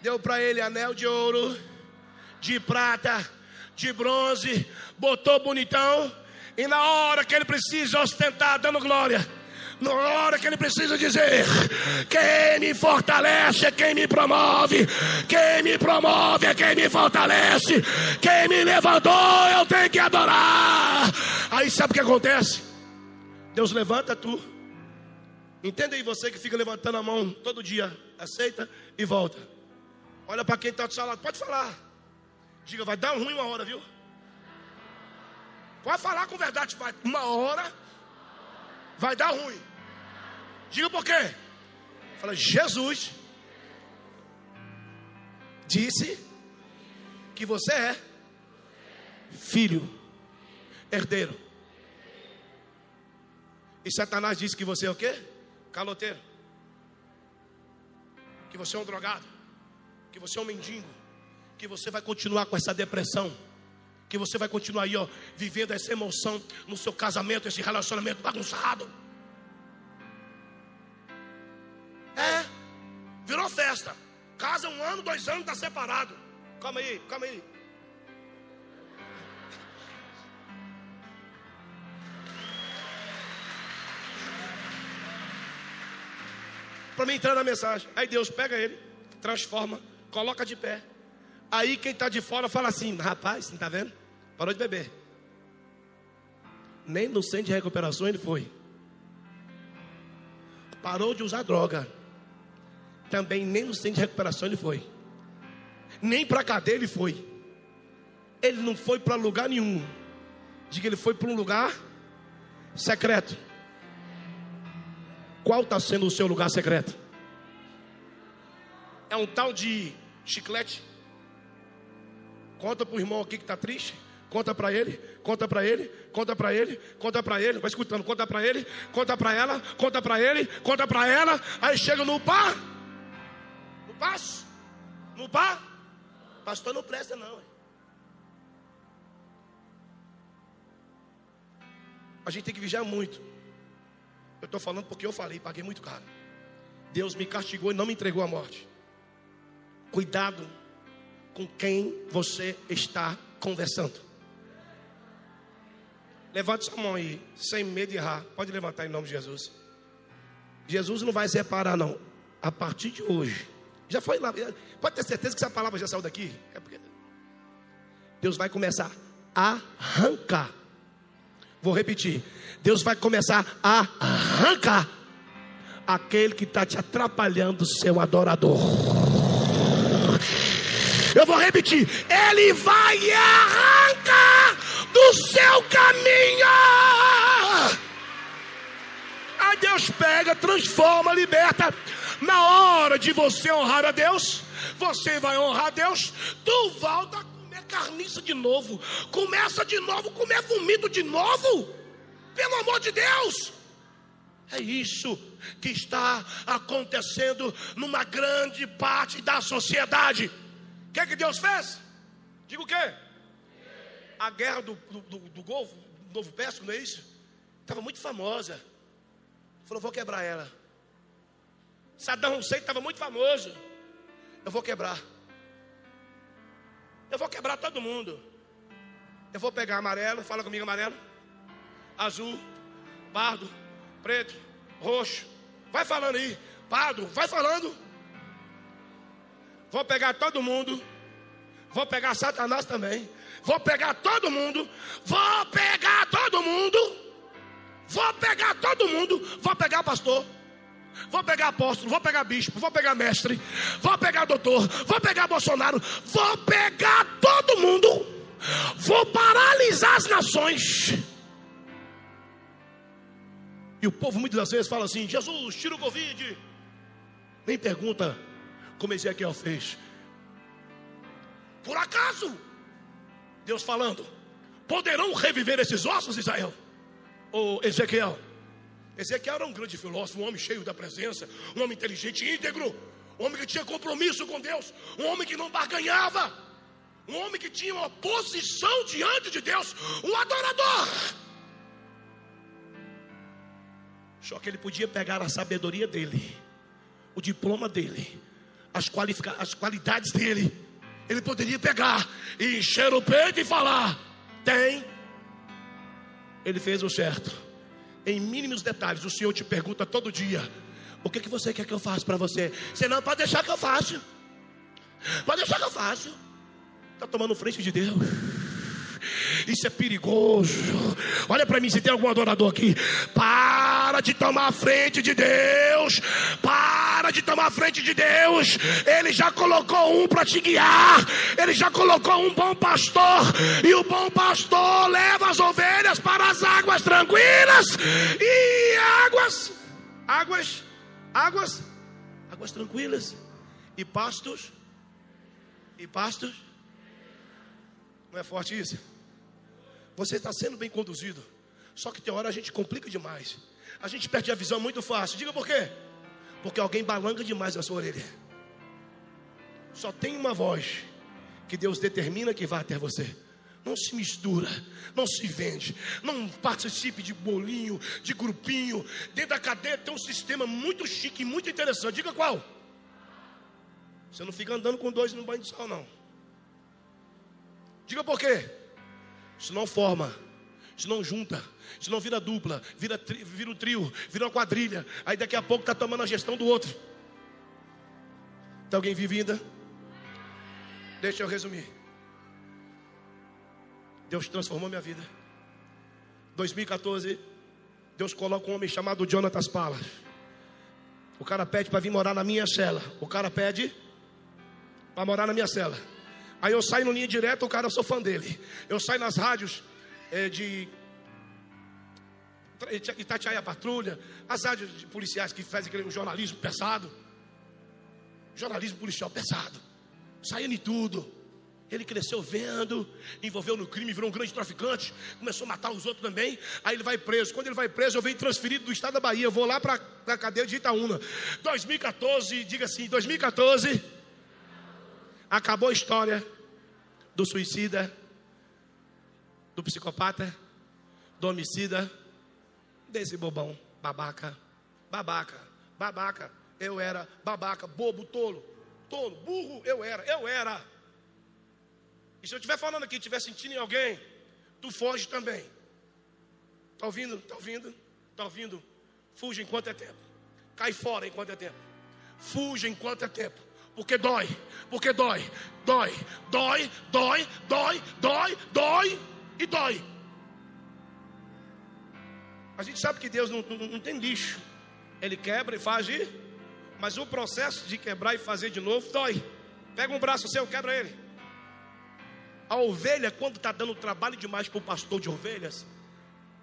Deu para ele anel de ouro, de prata de bronze, botou bonitão, e na hora que ele precisa ostentar, dando glória, na hora que ele precisa dizer: quem me fortalece é quem me promove, quem me promove é quem me fortalece, quem me levantou eu tenho que adorar. Aí sabe o que acontece? Deus levanta tu. Entenda aí você que fica levantando a mão todo dia, aceita e volta. Olha para quem está do seu lado, pode falar. Diga, vai dar ruim uma hora, viu? Pode falar com verdade, vai. Uma hora vai dar ruim. Diga por quê? Fala, Jesus disse que você é filho, herdeiro. E Satanás disse que você é o quê? Caloteiro. Que você é um drogado. Que você é um mendigo. Que você vai continuar com essa depressão. Que você vai continuar aí, ó, vivendo essa emoção no seu casamento, esse relacionamento bagunçado. É, virou festa. Casa um ano, dois anos, está separado. Calma aí, calma aí. Para mim entrar na mensagem. Aí Deus pega ele, transforma, coloca de pé. Aí quem está de fora fala assim: rapaz, não está vendo? Parou de beber. Nem no centro de recuperação ele foi. Parou de usar droga. Também nem no centro de recuperação ele foi. Nem para cadeia ele foi. Ele não foi para lugar nenhum. Diga, ele foi para um lugar secreto. Qual está sendo o seu lugar secreto? É um tal de chiclete? Conta para o irmão aqui que está triste. Conta para ele, conta para ele, conta para ele, conta para ele. Vai escutando, conta para ele, conta para ela, conta para ele, conta para ela. Aí chega no par. No passo? No par? Pastor não presta não. A gente tem que vigiar muito. Eu estou falando porque eu falei, paguei muito caro. Deus me castigou e não me entregou à morte. Cuidado com quem você está conversando. Levante sua mão aí, sem medo de errar. Pode levantar em nome de Jesus. Jesus não vai separar, não. A partir de hoje. Já foi lá. Pode ter certeza que essa palavra já saiu daqui? É porque Deus vai começar a arrancar. Vou repetir. Deus vai começar a arrancar aquele que está te atrapalhando, seu adorador. Eu vou repetir: Ele vai arrancar do seu caminho. Aí Deus pega, transforma, liberta. Na hora de você honrar a Deus, você vai honrar a Deus, tu volta a comer carniça de novo, começa de novo, comer vomito de novo. Pelo amor de Deus! É isso que está acontecendo numa grande parte da sociedade. Que, é que Deus fez? Diga o quê? A guerra do, do, do Golfo, do Novo Pérsico, não é isso? Estava muito famosa. Falou, vou quebrar ela. Saddam Hussein estava muito famoso. Eu vou quebrar. Eu vou quebrar todo mundo. Eu vou pegar amarelo, fala comigo amarelo azul, pardo, preto, roxo. Vai falando aí, pardo, vai falando. Vou pegar todo mundo. Vou pegar Satanás também. Vou pegar todo mundo. Vou pegar todo mundo. Vou pegar todo mundo. Vou pegar pastor. Vou pegar apóstolo, vou pegar bispo, vou pegar mestre, vou pegar doutor, vou pegar Bolsonaro, vou pegar todo mundo, vou paralisar as nações. E o povo muitas vezes fala assim: Jesus, tira o Covid. Nem pergunta como Ezequiel fez. Por acaso, Deus falando, poderão reviver esses ossos, Israel? Ou Ezequiel? Ezequiel era um grande filósofo, um homem cheio da presença, um homem inteligente, íntegro, um homem que tinha compromisso com Deus, um homem que não barganhava, um homem que tinha uma posição diante de Deus, um adorador. Só que ele podia pegar a sabedoria dele, o diploma dele, as, qualifica as qualidades dele. Ele poderia pegar e encher o peito e falar: tem. Ele fez o certo. Em mínimos detalhes, o Senhor te pergunta todo dia: o que, que você quer que eu faça para você? Você não pode deixar que eu faça. Pode deixar que eu faça. Está tomando frente de Deus. Isso é perigoso. Olha para mim se tem algum adorador aqui. Para Para de tomar a frente de Deus. Para de tomar a frente de Deus. Ele já colocou um para te guiar. Ele já colocou um bom pastor. E o bom pastor leva as ovelhas para as águas tranquilas e águas, águas, águas, águas tranquilas e pastos e pastos. Não é forte isso? Você está sendo bem conduzido. Só que tem hora a gente complica demais. A gente perde a visão muito fácil. Diga por quê? Porque alguém balanga demais a sua orelha. Só tem uma voz que Deus determina que vai até você. Não se mistura, não se vende, não participe de bolinho, de grupinho. Dentro da cadeia tem um sistema muito chique, muito interessante. Diga qual? Você não fica andando com dois no banho de sol, não. Diga por quê? Isso não forma, isso não junta, isso não vira dupla, vira, tri, vira um trio, vira uma quadrilha. Aí daqui a pouco está tomando a gestão do outro. Tem alguém vivo ainda? Deixa eu resumir. Deus transformou minha vida. 2014, Deus coloca um homem chamado Jonatas Palas. O cara pede para vir morar na minha cela. O cara pede para morar na minha cela. Aí eu saio no linha direta, o cara eu sou fã dele. Eu saio nas rádios é, de Itatiaia Patrulha, as rádios de policiais que fazem aquele jornalismo pesado. Jornalismo policial pesado. Saindo em tudo. Ele cresceu vendo, envolveu no crime, virou um grande traficante, começou a matar os outros também. Aí ele vai preso. Quando ele vai preso, eu venho transferido do estado da Bahia. Eu vou lá para a cadeia de Itaúna. 2014, diga assim: 2014, acabou a história do suicida, do psicopata, do homicida, desse bobão, babaca, babaca, babaca. Eu era babaca, bobo, tolo, tolo, burro, eu era, eu era. E se eu estiver falando aqui, estiver sentindo em alguém, tu foge também. Está ouvindo? Está ouvindo? Está ouvindo? Fuja enquanto é tempo. Cai fora enquanto é tempo. Fuja enquanto é tempo. Porque dói. Porque dói. Dói. Dói. Dói. Dói. Dói. Dói. E dói. A gente sabe que Deus não, não, não tem lixo. Ele quebra e faz de. Mas o processo de quebrar e fazer de novo dói. Pega um braço seu, quebra ele. A ovelha, quando está dando trabalho demais para o pastor de ovelhas,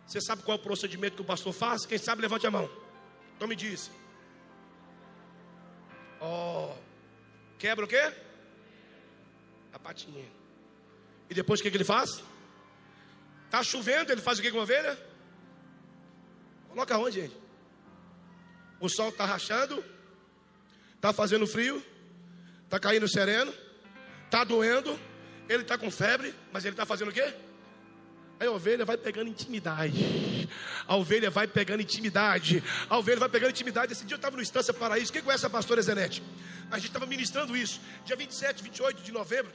você sabe qual é o procedimento que o pastor faz? Quem sabe, levante a mão. Então me diz. Ó. Oh, quebra o quê? A patinha. E depois o que, que ele faz? Está chovendo, ele faz o que com a ovelha? Coloca onde, gente? O sol está rachando, está fazendo frio, está caindo sereno, está doendo ele está com febre, mas ele está fazendo o quê? Aí a ovelha vai pegando intimidade. A ovelha vai pegando intimidade. A ovelha vai pegando intimidade. Esse dia eu estava no Estância Paraíso. Quem conhece a pastora Zenete? A gente estava ministrando isso. Dia 27, 28 de novembro.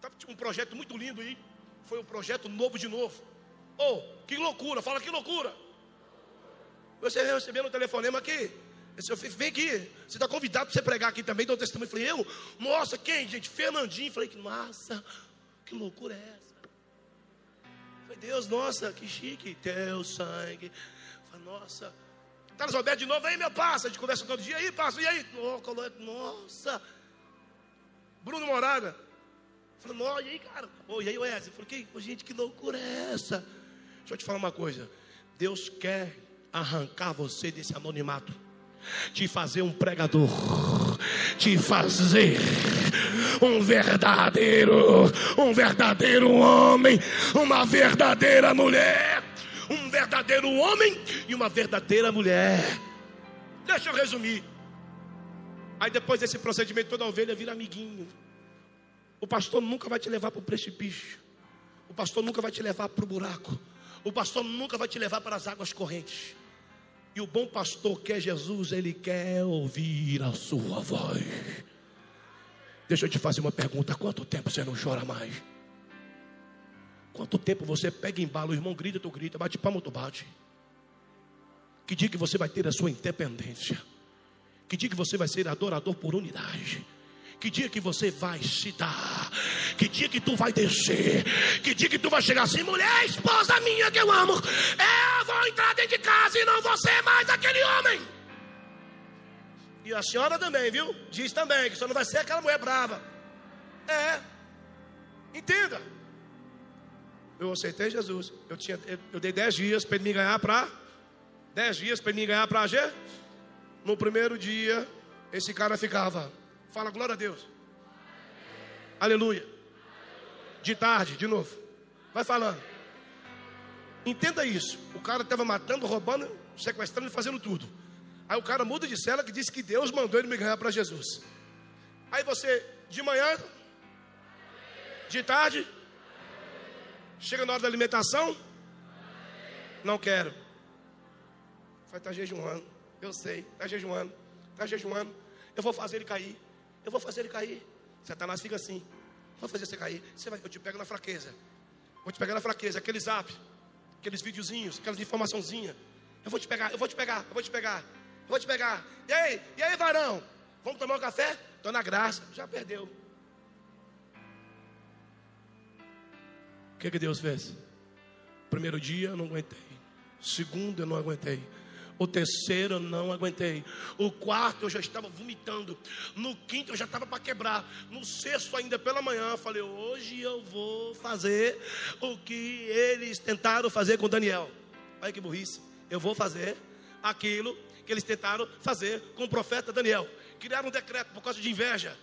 Tava um projeto muito lindo aí. Foi um projeto novo de novo. Oh, que loucura. Fala que loucura. Você recebendo um telefonema aqui. Esse, vem aqui, você está convidado para você pregar aqui também, dá um testemunho. Eu falei, eu? Nossa, quem, gente? Fernandinho. Falei, nossa, que loucura é essa? Falei, Deus, nossa, que chique, teu sangue. Falei, nossa. Carlos Roberto de novo, aí meu passa, a gente conversa todo dia, aí passa, e aí? Nossa. Bruno Morada. Falei, nossa, e aí, cara? Oh, e aí, Wesley? Falei, que, gente, que loucura é essa? Deixa eu te falar uma coisa. Deus quer arrancar você desse anonimato te fazer um pregador, te fazer um verdadeiro, um verdadeiro homem, uma verdadeira mulher, um verdadeiro homem e uma verdadeira mulher. Deixa eu resumir. Aí depois desse procedimento, toda ovelha vira amiguinho. O pastor nunca vai te levar para o precipício. O pastor nunca vai te levar para o buraco. O pastor nunca vai te levar para as águas correntes. E o bom pastor que é Jesus, ele quer ouvir a sua voz. Deixa eu te fazer uma pergunta: quanto tempo você não chora mais? Quanto tempo você pega em bala, o irmão grita, tu grita, bate palma, tu bate? Que dia que você vai ter a sua independência? Que dia que você vai ser adorador por unidade? Que dia que você vai se dar? Que dia que tu vai descer? Que dia que tu vai chegar assim, mulher, esposa minha que eu amo, é vou entrar dentro de casa e não ser mais aquele homem. E a senhora também, viu? Diz também que senhora não vai ser aquela mulher brava. É. Entenda. Eu aceitei Jesus. Eu, tinha, eu, eu dei 10 dias para ele me ganhar para. 10 dias para ele me ganhar para agir. No primeiro dia, esse cara ficava. Fala glória a Deus. Aleluia. De tarde, de novo. Vai falando. Entenda isso. O cara estava matando, roubando, sequestrando e fazendo tudo. Aí o cara muda de cela que disse que Deus mandou ele me ganhar para Jesus. Aí você, de manhã, de tarde, chega na hora da alimentação, não quero. Vai estar tá jejuando. Eu sei, está jejuando, está jejuando. Eu vou fazer ele cair. Eu vou fazer ele cair. Satanás fica assim. Vou fazer você cair. Você vai, eu te pego na fraqueza. Vou te pegar na fraqueza. Aquele zap, aqueles videozinhos, aquelas informaçãozinhas. Eu vou te pegar, eu vou te pegar, eu vou te pegar. Vou te pegar. E aí? E aí, varão? Vamos tomar um café? Estou na graça. Já perdeu. O que, que Deus fez? Primeiro dia eu não aguentei. Segundo eu não aguentei. O terceiro eu não aguentei. O quarto eu já estava vomitando. No quinto eu já estava para quebrar. No sexto, ainda pela manhã, eu falei: hoje eu vou fazer o que eles tentaram fazer com Daniel. Olha que burrice. Eu vou fazer aquilo que eles tentaram fazer com o profeta Daniel. Criaram um decreto por causa de inveja.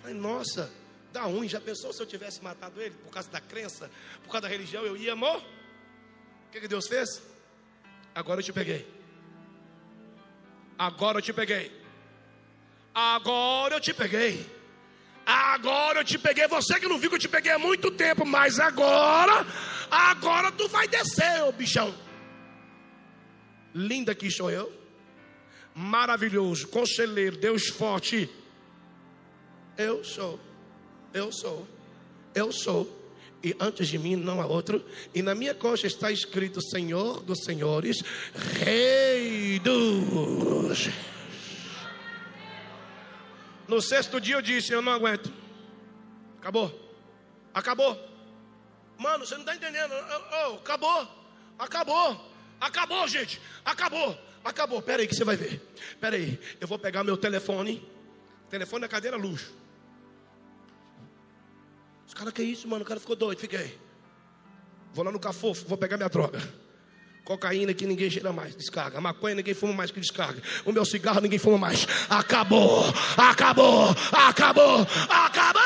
Falei, nossa, dá ruim. Já pensou se eu tivesse matado ele por causa da crença, por causa da religião, eu ia morrer? O que, que Deus fez? Agora eu te peguei. Agora eu te peguei. Agora eu te peguei. Agora eu te peguei. Você que não viu que eu te peguei há muito tempo, mas agora, agora tu vai descer, ô bichão. Linda que sou eu maravilhoso, conselheiro, Deus forte. Eu sou, eu sou, eu sou. E antes de mim não há outro. E na minha coxa está escrito Senhor dos Senhores, Rei dos. No sexto dia eu disse: Eu não aguento. Acabou. Acabou. Mano, você não está entendendo. Oh, acabou. Acabou. Acabou, gente. Acabou. Acabou, pera aí que você vai ver. Pera aí, eu vou pegar meu telefone. Telefone na cadeira luxo. Os caras, que isso, mano? O cara ficou doido, fiquei. Vou lá no Cafofo, vou pegar minha droga. Cocaína que ninguém cheira mais, descarga. Maconha ninguém fuma mais que descarga. O meu cigarro ninguém fuma mais. Acabou, acabou, acabou, acabou!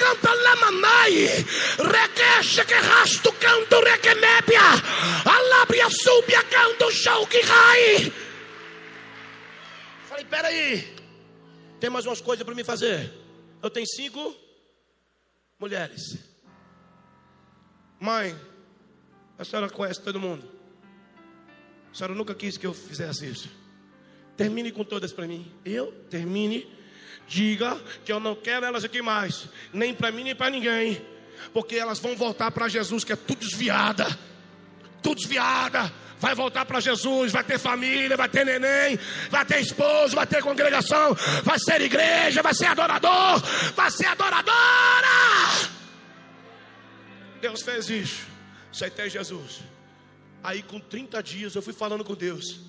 canta la mamai, requeche que rasto canto requemébia, alabria súbia canto show que rai. Falei, peraí, tem mais umas coisas para me fazer. Eu tenho cinco mulheres. Mãe, a senhora conhece todo mundo. A senhora nunca quis que eu fizesse isso. Termine com todas para mim. Eu termine Diga que eu não quero elas aqui mais, nem para mim nem para ninguém, porque elas vão voltar para Jesus, que é tudo desviada, tudo desviada. Vai voltar para Jesus, vai ter família, vai ter neném, vai ter esposo, vai ter congregação, vai ser igreja, vai ser adorador, vai ser adoradora. Deus fez isso, aceitei Jesus. Aí com 30 dias eu fui falando com Deus.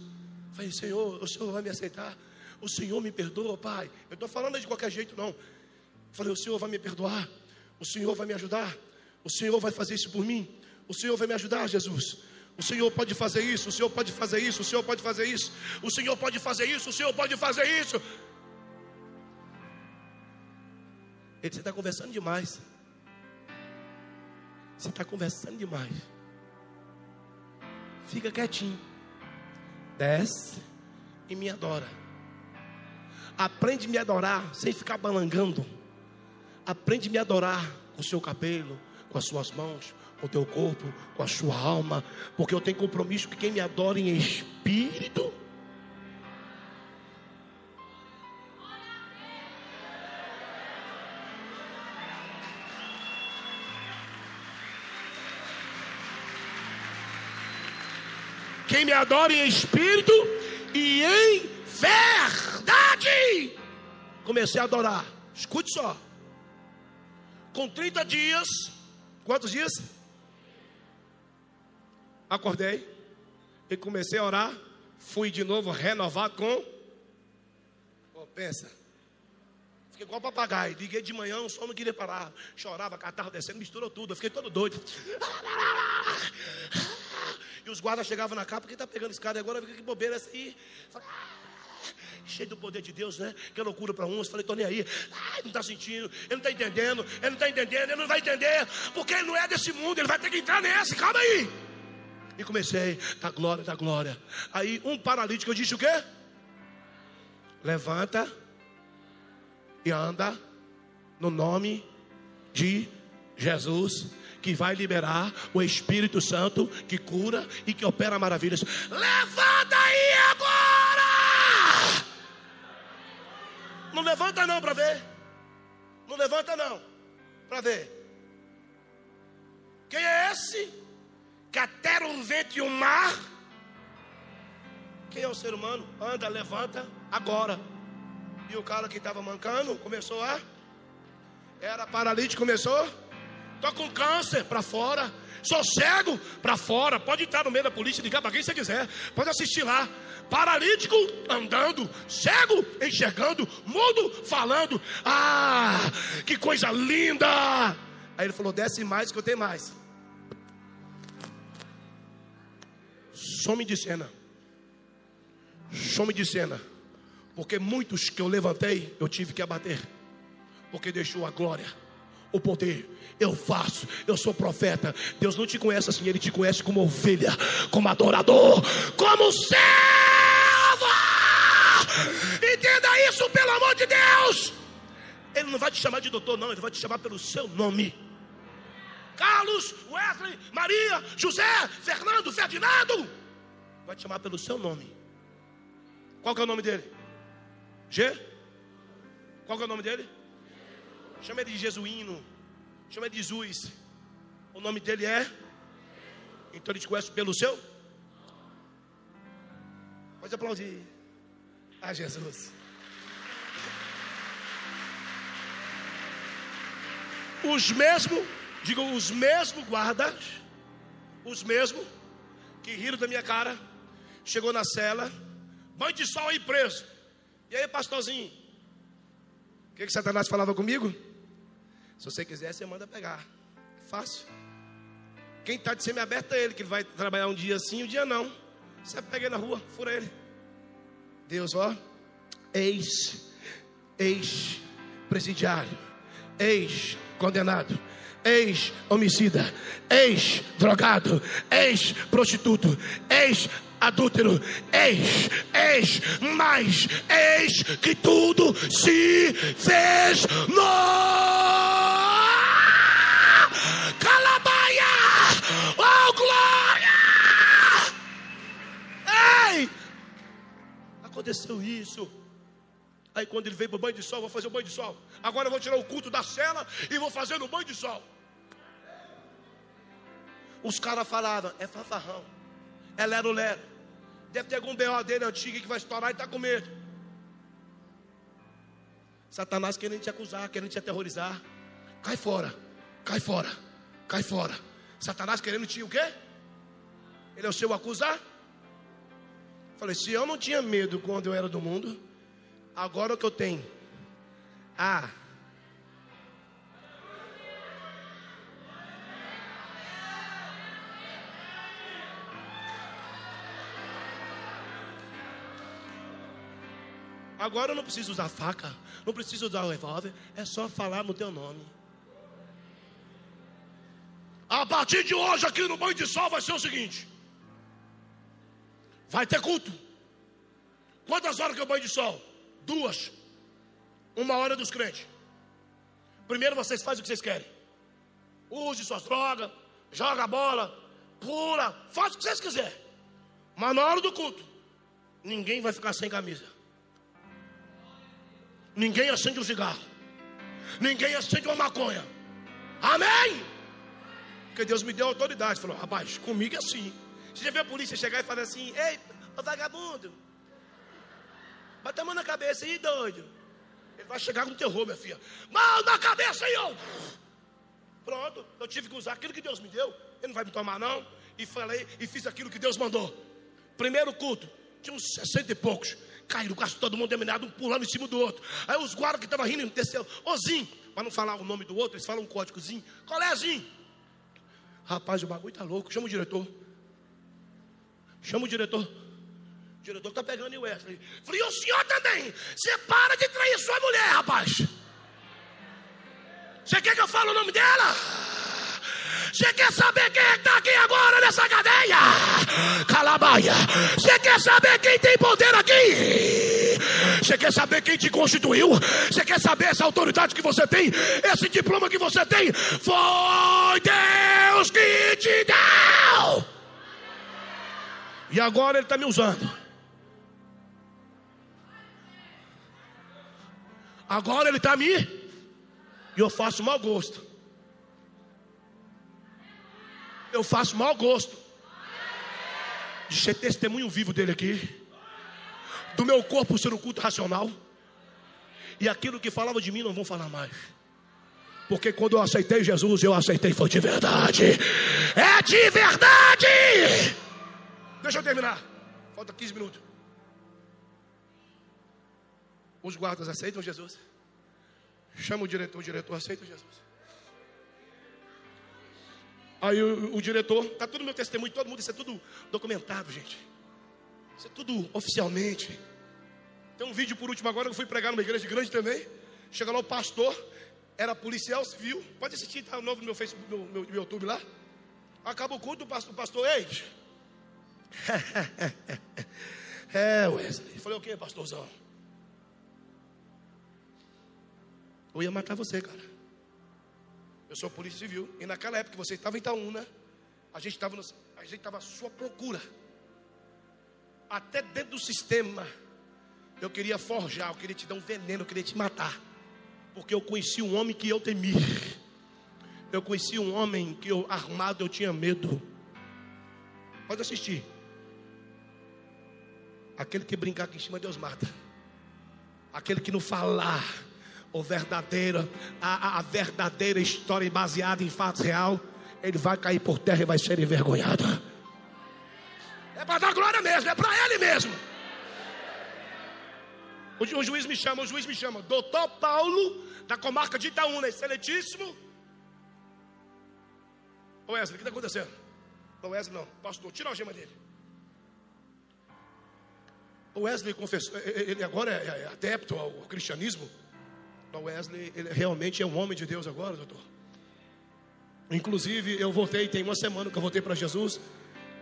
Falei, Senhor, o Senhor vai me aceitar? O Senhor me perdoa, Pai. Eu estou falando de qualquer jeito, não. Falei, o Senhor vai me perdoar. O Senhor vai me ajudar. O Senhor vai fazer isso por mim. O Senhor vai me ajudar, Jesus. O Senhor pode fazer isso, o Senhor pode fazer isso, o Senhor pode fazer isso, o Senhor pode fazer isso, o Senhor pode fazer isso. Ele, você está conversando demais. Você está conversando demais. Fica quietinho. Desce e me adora. Aprende a me adorar sem ficar balangando. Aprende a me adorar com o seu cabelo, com as suas mãos, com o teu corpo, com a sua alma, porque eu tenho compromisso que quem me adora em espírito Quem me adora em espírito e em verdade. Comecei a adorar. Escute só. Com 30 dias, quantos dias? Acordei e comecei a orar. Fui de novo renovado com. Oh, pensa. Fiquei igual papagaio. Liguei de manhã, o som não queria parar. Chorava, catarro descendo, misturou tudo. Eu fiquei todo doido. E os guardas chegavam na capa, quem está pegando esse cara agora? Que bobeira essa aí? Falei, cheio do poder de Deus, né? Que loucura para uns. Falei, tô nem aí. Ai, não está sentindo, ele não está entendendo, ele não está entendendo, ele não vai entender, porque ele não é desse mundo, ele vai ter que entrar nesse, calma aí. E comecei, da glória, da glória. Aí um paralítico, eu disse o quê? Levanta e anda no nome de Jesus que vai liberar o Espírito Santo que cura e que opera maravilhas. Levanta aí agora! Não levanta não para ver. Não levanta não para ver. Quem é esse? Até um vento e um mar. Quem é o ser humano? Anda, levanta agora. E o cara que estava mancando começou a. Era paralítico, começou. Estou com câncer para fora. Sou cego para fora. Pode entrar no meio da polícia, ligar para quem você quiser. Pode assistir lá. Paralítico andando, cego enxergando, mudo falando. Ah, que coisa linda! Aí ele falou: desce mais que eu tenho mais. Some de cena. Some de cena. Porque muitos que eu levantei, eu tive que abater. Porque deixou a glória, o poder. Eu faço, eu sou profeta. Deus não te conhece assim, Ele te conhece como ovelha, como adorador, como servo. Entenda isso, pelo amor de Deus. Ele não vai te chamar de doutor, não, ele vai te chamar pelo seu nome. Carlos, Wesley, Maria, José, Fernando, Ferdinando. Vai te chamar pelo seu nome. Qual que é o nome dele? G? Qual que é o nome dele? Chama ele de Jesuíno. Chama ele de Jesus. O nome dele é? Então ele te conhece pelo seu? Pode aplaudir. Ah, Jesus. Os mesmos, digo, os mesmos guardas, os mesmos que riram da minha cara, chegou na cela, banho de sol aí preso. E aí, pastorzinho? O que, que Satanás falava comigo? Se você quiser, você manda pegar. Fácil. Quem está de semi-aberto é ele, que vai trabalhar um dia sim, um dia não. Você pega ele na rua, fura ele. Deus, ó, ex, ex presidiário, ex condenado, ex homicida, ex drogado, ex prostituto, ex adúltero, eis, eis, mas eis que tudo se fez no Calabaia! Oh glória! Ei! Aconteceu isso. Aí quando ele veio para o banho de sol, vou fazer o banho de sol. Agora eu vou tirar o culto da cela e vou fazer no banho de sol. Os caras falavam, é fanfarrão, é lero-lero. Deve ter algum B.O. dele antigo que vai estourar e está com medo. Satanás querendo te acusar, querendo te aterrorizar. Cai fora, cai fora, cai fora. Satanás querendo te o quê? Ele é o seu acusar? Falei, se eu não tinha medo quando eu era do mundo, agora o que eu tenho? Ah, Agora eu não preciso usar faca, não preciso usar revólver, é só falar no teu nome. A partir de hoje, aqui no banho de sol, vai ser o seguinte: vai ter culto. Quantas horas que é o banho de sol? Duas. Uma hora dos crentes. Primeiro vocês fazem o que vocês querem. Use suas drogas, joga a bola, pula, faz o que vocês quiserem. Mas na hora do culto, ninguém vai ficar sem camisa. Ninguém acende um cigarro. Ninguém acende uma maconha. Amém? Porque Deus me deu autoridade. Falou, rapaz, comigo é assim. Você já viu a polícia chegar e falar assim: Ei, ô vagabundo, bota a mão na cabeça aí, doido. Ele vai chegar com terror, minha filha. Mão na cabeça aí. Pronto, eu tive que usar aquilo que Deus me deu. Ele não vai me tomar, não. E falei, e fiz aquilo que Deus mandou. Primeiro culto, tinha uns 60 e poucos. Caíram quase todo mundo dominado, um pulando em cima do outro. Aí os guardas que estavam rindo desceu, Ozinho, para não falar o nome do outro, eles falam um códigozinho. Colézinho. Rapaz, o bagulho tá louco. Chama o diretor. Chama o diretor. O diretor está pegando o Wesley. Falei, e o senhor também? Você para de trair sua mulher, rapaz. Você quer que eu fale o nome dela? Você quer saber quem é está aqui agora nessa cadeia? Calabaia. Você quer saber quem tem poder aqui? Você quer saber quem te constituiu? Você quer saber essa autoridade que você tem? Esse diploma que você tem? Foi Deus que te deu! E agora Ele está me usando. Agora Ele está me. E eu faço mau gosto. Eu faço mau gosto de ser testemunho vivo dele aqui. Do meu corpo ser um culto racional. E aquilo que falava de mim não vão falar mais. Porque quando eu aceitei Jesus, eu aceitei foi de verdade. É de verdade! Deixa eu terminar. Falta 15 minutos. Os guardas aceitam Jesus. Chama o diretor, o diretor aceita Jesus. Aí o, o diretor, está tudo meu testemunho, todo mundo, isso é tudo documentado, gente. Isso é tudo oficialmente. Tem um vídeo por último agora que eu fui pregar numa igreja grande também. Chega lá o pastor, era policial civil. Pode assistir, está novo no meu Facebook, no meu, meu YouTube lá. Acaba o culto, o pastor, o pastor ei. é, Wesley. Falei, o que, pastorzão? Eu ia matar você, cara. Eu sou polícia civil. E naquela época você estava em Itaúna, a gente estava a gente estava à sua procura. Até dentro do sistema. Eu queria forjar, eu queria te dar um veneno, eu queria te matar. Porque eu conheci um homem que eu temi. Eu conheci um homem que eu armado eu tinha medo. Pode assistir. Aquele que brincar aqui em cima, Deus mata. Aquele que não falar o verdadeiro, a, a verdadeira história baseada em fatos real, ele vai cair por terra e vai ser envergonhado. É para dar glória mesmo, é para ele mesmo. O, o, juiz me chama, o juiz me chama, doutor Paulo, da comarca de Itaúna, excelentíssimo. Ô Wesley, o que está acontecendo? Não, Wesley não, pastor, tira a gema dele. O Wesley confessou, ele agora é, é adepto ao cristianismo. O Wesley, ele realmente é um homem de Deus agora, doutor. Inclusive, eu voltei, tem uma semana que eu voltei para Jesus.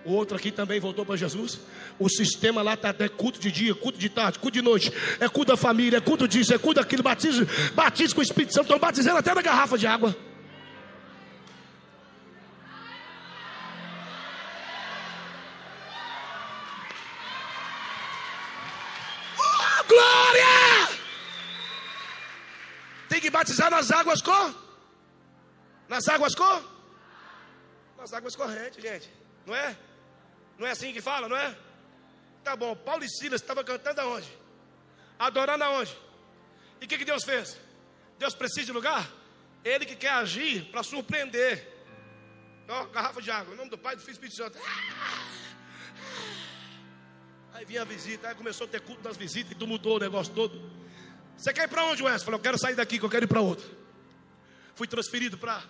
O outro aqui também voltou para Jesus. O sistema lá está até culto de dia, culto de tarde, culto de noite. É culto da família, é culto disso, é culto daquilo. Batismo, batismo com o Espírito Santo. Estão batizando até na garrafa de água. Nas águas com? Nas águas com? Nas águas correntes, gente. Não é? Não é assim que fala, não é? Tá bom, Paulo e Silas estavam cantando aonde? Adorando aonde? E o que, que Deus fez? Deus precisa de lugar? Ele que quer agir para surpreender. Ó, garrafa de água, em nome do Pai, do Filho e Espírito Santo. Aí vinha a visita, aí começou a ter culto das visitas e mudou o negócio todo. Você quer ir para onde, Wesley? Falei, eu quero sair daqui, que eu quero ir para outro. Fui transferido para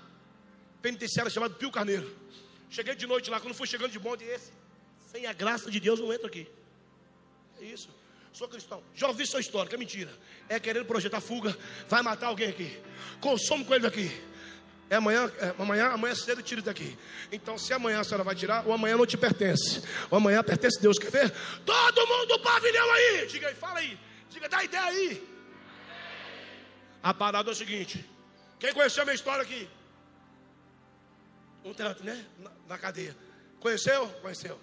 penitenciária chamado Pio Carneiro. Cheguei de noite lá, quando fui chegando de bonde, esse, sem a graça de Deus, não entro aqui. É isso. Sou cristão. Já ouvi sua história, que é mentira. É querendo projetar fuga, vai matar alguém aqui. Consome com ele daqui. É amanhã, é, amanhã, amanhã cedo tiro daqui. Então, se amanhã a senhora vai tirar, o amanhã não te pertence. O amanhã pertence a Deus. Quer ver? Todo mundo do pavilhão aí. Diga aí, fala aí. Diga, dá ideia aí. A parada é o seguinte: quem conheceu a minha história aqui? Um tanto, né? Na, cadeia. Conheceu? Conheceu.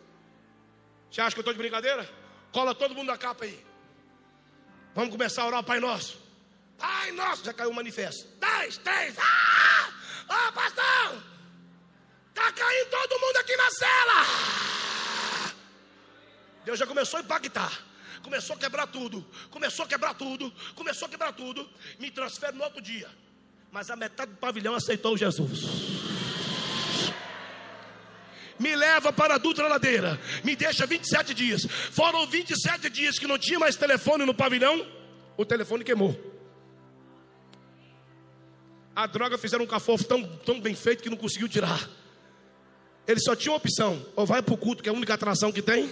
Você acha que eu estou de brincadeira? Cola todo mundo na capa aí. Vamos começar a orar o Pai Nosso. Pai Nosso, já caiu o manifesto. Dez, três, ah! Ó, oh, pastor! Tá caindo todo mundo aqui na cela! Deus já começou a impactar começou a quebrar tudo, começou a quebrar tudo, começou a quebrar tudo, me transfere no outro dia. Mas a metade do pavilhão aceitou Jesus. Me leva para a Dutra Ladeira. Me deixa 27 dias. Foram 27 dias que não tinha mais telefone no pavilhão. O telefone queimou. A droga fizeram um cafofo tão, tão bem feito que não conseguiu tirar. Ele só tinha uma opção: ou vai para o culto, que é a única atração que tem,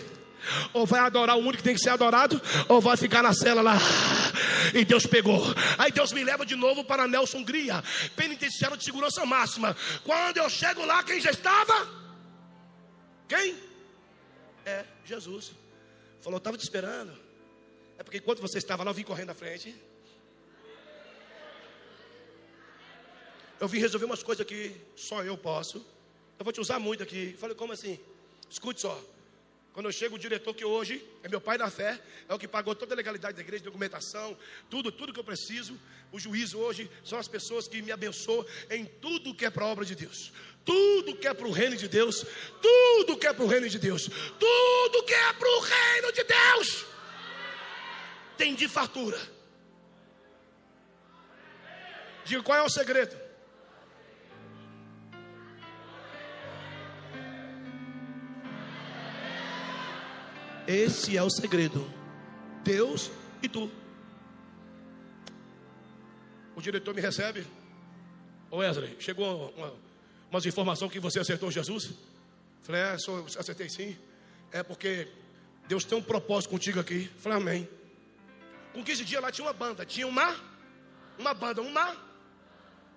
ou vai adorar o único que tem que ser adorado, ou vai ficar na cela lá. E Deus pegou. Aí Deus me leva de novo para Nelson Gria, penitenciário de segurança máxima. Quando eu chego lá, quem já estava? Quem? É, Jesus. Falou, estava te esperando. É porque enquanto você estava lá, eu vim correndo à frente. Eu vim resolver umas coisas que só eu posso. Eu vou te usar muito aqui. Falei, como assim? Escute só. Quando eu chego, o diretor que hoje é meu pai da fé, é o que pagou toda a legalidade da igreja, documentação, tudo, tudo que eu preciso. O juiz hoje são as pessoas que me abençoam em tudo que é para a obra de Deus. Tudo que é para o reino de Deus. Tudo que é para o reino de Deus. Tudo que é para o reino de Deus. Tem de fartura. Diga qual é o segredo? Esse é o segredo. Deus e tu. O diretor me recebe. Ô Wesley, chegou uma, umas informações que você acertou Jesus? Falei, é, sou, acertei sim. É porque Deus tem um propósito contigo aqui. Falei, amém. Com 15 dias lá tinha uma banda. Tinha uma, uma banda, uma.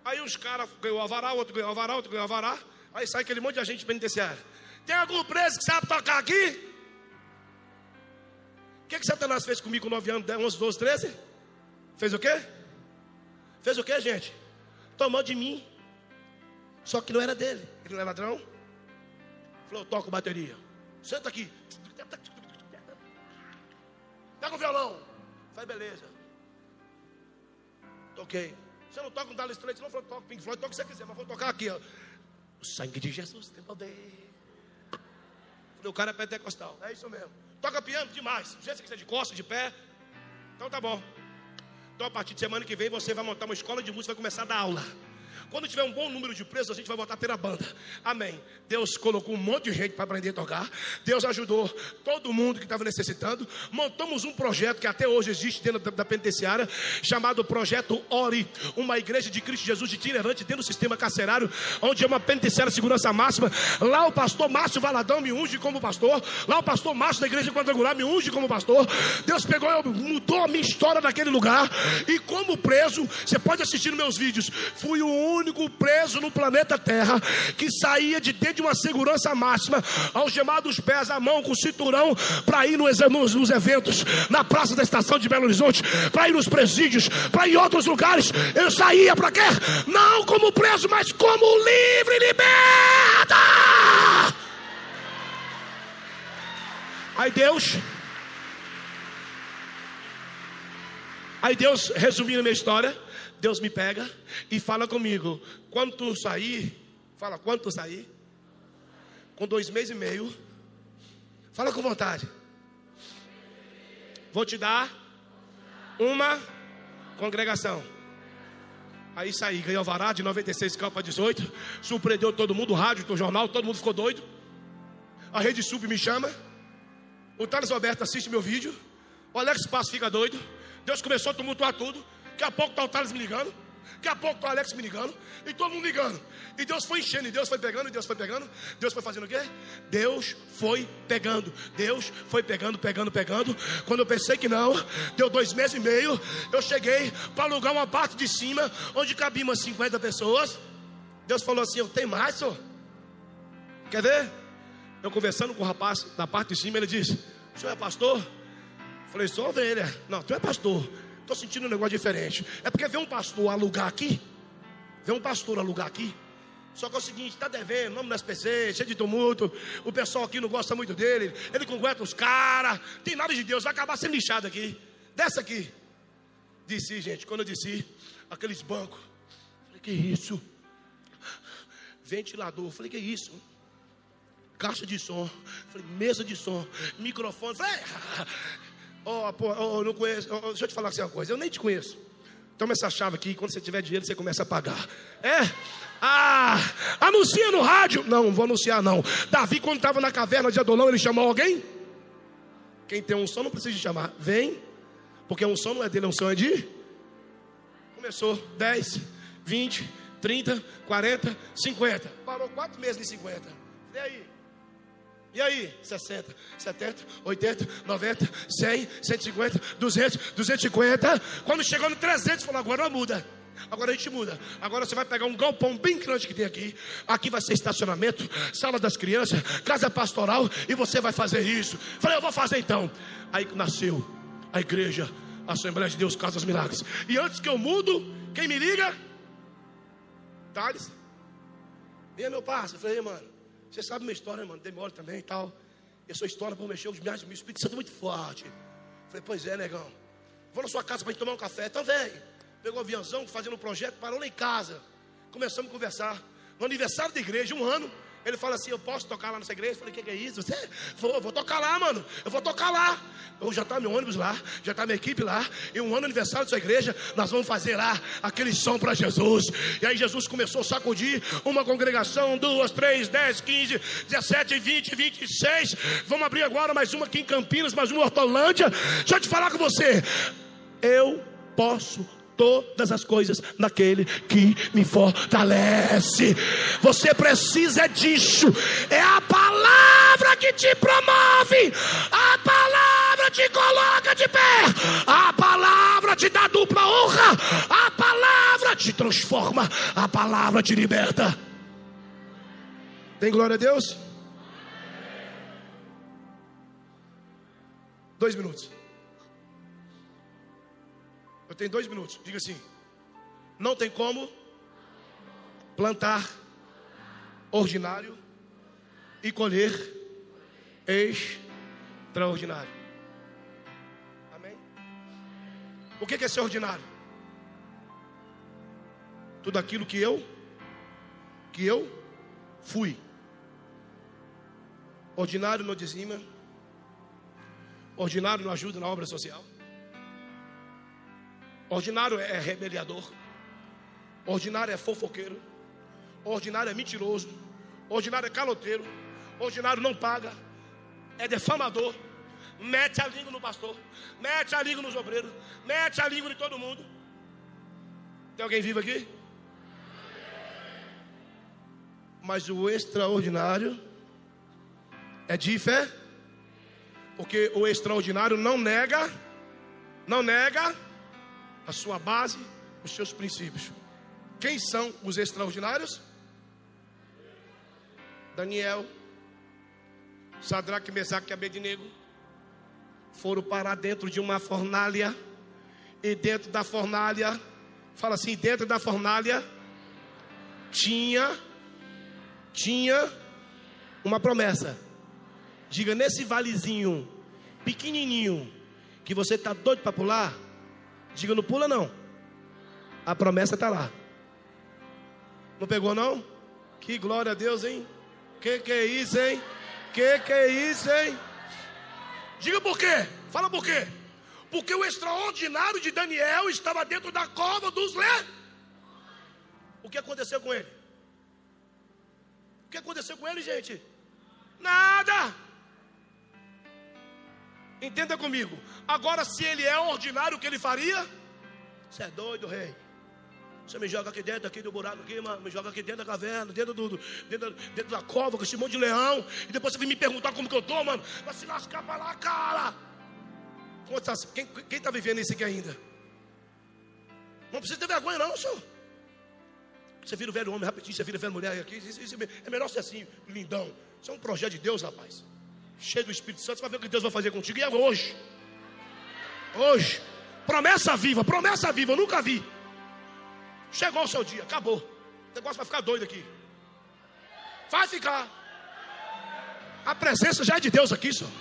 Aí os caras ganhou avará, outro ganhou avará, outro ganhou avará. Aí sai aquele monte de agente penitenciário. Tem algum preso que sabe tocar aqui? O que, que Satanás fez comigo com 9 anos, 10, 11, 12, 13? Fez o quê? Fez o quê, gente? Tomou de mim. Só que não era dele. Ele não é ladrão. Falou, toco bateria. Senta aqui. Pega o violão. Falei, beleza. Toquei. Você não toca um Dallas Straits, não? Falou, toca Pink Floyd, toca o que você quiser, mas vou tocar aqui, ó. O sangue de Jesus tem poder. O cara é pentecostal. É isso mesmo. Toca piano demais. Se você quiser de costas, de pé. Então tá bom. Então a partir de semana que vem você vai montar uma escola de música vai começar a dar aula. Quando tiver um bom número de presos, a gente vai voltar a ter a banda. Amém. Deus colocou um monte de gente para aprender a tocar. Deus ajudou todo mundo que estava necessitando. Montamos um projeto que até hoje existe dentro da, penitenciária, chamado Projeto Ori, uma igreja de Cristo Jesus itinerante dentro do sistema carcerário, onde é uma penitenciária de segurança máxima. Lá o pastor Márcio Valadão me unge como pastor. Lá o pastor Márcio da igreja quadrangular me unge como pastor. Deus pegou, mudou a minha história daquele lugar. E como preso, você pode assistir meus vídeos. Fui o único único preso no planeta Terra que saía de dentro de uma segurança máxima, algemado os pés, a mão com cinturão, para ir nos, nos, nos, eventos, na praça da estação de Belo Horizonte, para ir nos presídios, para ir em outros lugares. Eu saía para quê? Não como preso, mas como livre e liberta. Aí Deus. Aí Deus, resumindo a minha história, Deus me pega e fala comigo: quando sair, fala quando sair, com dois meses e meio, fala com vontade. Vou te dar uma congregação. Aí saí, ganhei o vará de 96 para 18, surpreendeu todo mundo, rádio, o jornal, todo mundo ficou doido. A Rede Sub me chama, o Thales Roberto assiste meu vídeo, o Alex Passo fica doido. Deus começou a tumultuar tudo. Daqui a pouco está o Thales me ligando. Daqui a pouco está o Alex me ligando. E todo mundo ligando. E Deus foi enchendo. E Deus foi pegando. E Deus foi pegando. Deus foi fazendo o quê? Deus foi pegando. Deus foi pegando, pegando, pegando. Quando eu pensei que não, deu dois meses e meio. Eu cheguei para alugar uma parte de cima. Onde cabia umas 50 pessoas. Deus falou assim: Eu tenho mais, senhor. Quer ver? Eu conversando com o rapaz da parte de cima. Ele disse: O senhor é pastor? Eu falei: Sou ovelha. Não, tu é pastor. Estou sentindo um negócio diferente. É porque vem um pastor alugar aqui. Vem um pastor alugar aqui. Só que é o seguinte, está devendo, nome das PC, cheio de tumulto. O pessoal aqui não gosta muito dele. Ele congueta os caras. Tem nada de Deus, vai acabar sendo lixado aqui. Desce aqui. Desci, gente. Quando eu desci, aqueles bancos. Falei, que isso? Ventilador. Falei, que isso? Caixa de som. Falei, mesa de som. Microfone. Falei, Oh, pô, oh, não conheço. Oh, deixa eu te falar assim uma coisa. Eu nem te conheço. Toma essa chave aqui, quando você tiver dinheiro, você começa a pagar. É? Ah, anuncia no rádio. Não, não vou anunciar não. Davi, quando estava na caverna de Adolão, ele chamou alguém? Quem tem um som não precisa chamar. Vem, porque um som não é dele, um som é de. Começou 10, 20, 30, 40, 50. Parou quatro meses de 50. E aí? E aí? 60, 70, 80, 90, 100, 150, 200, 250. Quando chegou no 300, falou: agora muda. Agora a gente muda. Agora você vai pegar um galpão bem grande que tem aqui. Aqui vai ser estacionamento, sala das crianças, casa pastoral. E você vai fazer isso. Falei, eu vou fazer então. Aí nasceu a igreja, a Assembleia de Deus, Casa dos Milagres. E antes que eu mudo, quem me liga? Thales. Vem meu parceiro. Falei, mano, você sabe minha história, mano. Demora também e tal. E a sua história por mexer os meus, meu Espírito Santo é muito forte. Falei, pois é, negão. Vou na sua casa para gente tomar um café. Então, velho. Pegou o aviãozão, fazendo um projeto, parou lá em casa. Começamos a conversar. No aniversário da igreja, um ano. Ele fala assim: Eu posso tocar lá nessa igreja? Eu falei: O que, que, é isso? Você? Vou, vou tocar lá, mano. Eu vou tocar lá. Eu já está meu ônibus lá, já está minha equipe lá. E um ano aniversário da sua igreja, nós vamos fazer lá aquele som para Jesus. E aí Jesus começou a sacudir uma congregação, duas, três, dez, quinze, dezessete, vinte, vinte e seis. Vamos abrir agora mais uma aqui em Campinas, mais uma em Hortolândia. Deixa eu te falar com você. Eu posso todas as coisas naquele que me fortalece. Você precisa disso. É a palavra que te promove. A palavra te coloca de pé. A palavra te dá dupla honra. A palavra te transforma. A palavra te liberta. Tem glória a Deus? Dois minutos. Tenho dois minutos. Diga assim: não tem como plantar ordinário e colher extraordinário. Amém? O que é ser ordinário? Tudo aquilo que eu que eu fui. Ordinário não dizima. Ordinário não ajuda na obra social. Ordinário é rebeliador. Ordinário é fofoqueiro. Ordinário é mentiroso. Ordinário é caloteiro. Ordinário não paga. É defamador. Mete a língua no pastor. Mete a língua nos obreiros. Mete a língua em todo mundo. Tem alguém vivo aqui? Mas o extraordinário é de fé. Porque o extraordinário não nega. Não nega a sua base, os seus princípios. Quem são os extraordinários? Daniel, Sadraque, Mesaque e Abednego foram parar dentro de uma fornalha e dentro da fornalha, fala assim, dentro da fornalha tinha tinha uma promessa. Diga nesse valezinho pequenininho que você está doido para pular, Diga, não pula não. A promessa está lá. Não pegou não? Que glória a Deus, hein? Que que é isso, hein? Que que é isso, hein? Diga por quê? Fala por quê? Porque o extraordinário de Daniel estava dentro da cova dos leões. O que aconteceu com ele? O que aconteceu com ele, gente? Nada. Entenda comigo. Agora, se ele é ordinário, o que ele faria? Você é doido, rei. Você me joga aqui dentro, aqui do buraco, aqui, mano, me joga aqui dentro da caverna, dentro, do, dentro, dentro da cova com esse monte de leão. E depois você vem me perguntar como que eu tô, mano. Vai se lascar pra lá, cara. Tá, quem, quem tá vivendo isso aqui ainda? Não precisa ter vergonha, não, senhor. Você vira o velho homem rapidinho, você vira a velha mulher aqui. Isso, isso é melhor ser assim, lindão. Isso é um projeto de Deus, rapaz cheio do Espírito Santo, vai ver o que Deus vai fazer contigo. E é hoje. Hoje. Promessa viva, promessa viva, eu nunca vi. Chegou o seu dia, acabou. O negócio vai ficar doido aqui. Vai ficar. A presença já é de Deus aqui, senhor.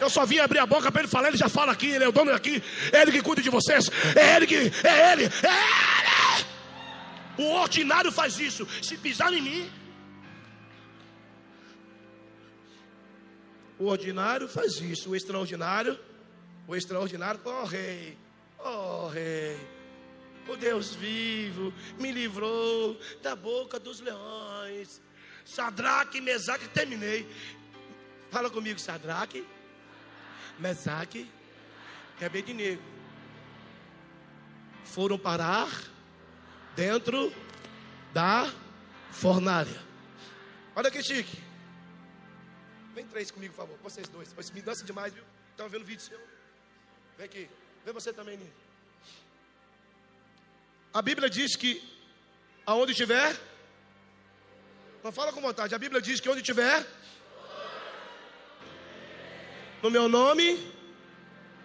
Eu só vim abrir a boca para ele falar, ele já fala aqui, ele é o dono aqui, é ele que cuida de vocês, é ele que, é ele, é ele. O ordinário faz isso. Se pisar em mim, O ordinário faz isso, o extraordinário, o extraordinário, ó oh, rei, Oh, rei, o Deus vivo me livrou da boca dos leões. Sadraque, Mesaque, terminei. Fala comigo, Sadraque, Mesaque e. Foram parar dentro da fornalha. Olha que chique. Vem três comigo, por favor. Vocês dois. Vocês me dançam demais, viu? Estão vendo o vídeo seu? Vem aqui. Vem você também, Nino. A Bíblia diz que aonde tiver, não fala com vontade. A Bíblia diz que onde tiver, no meu nome,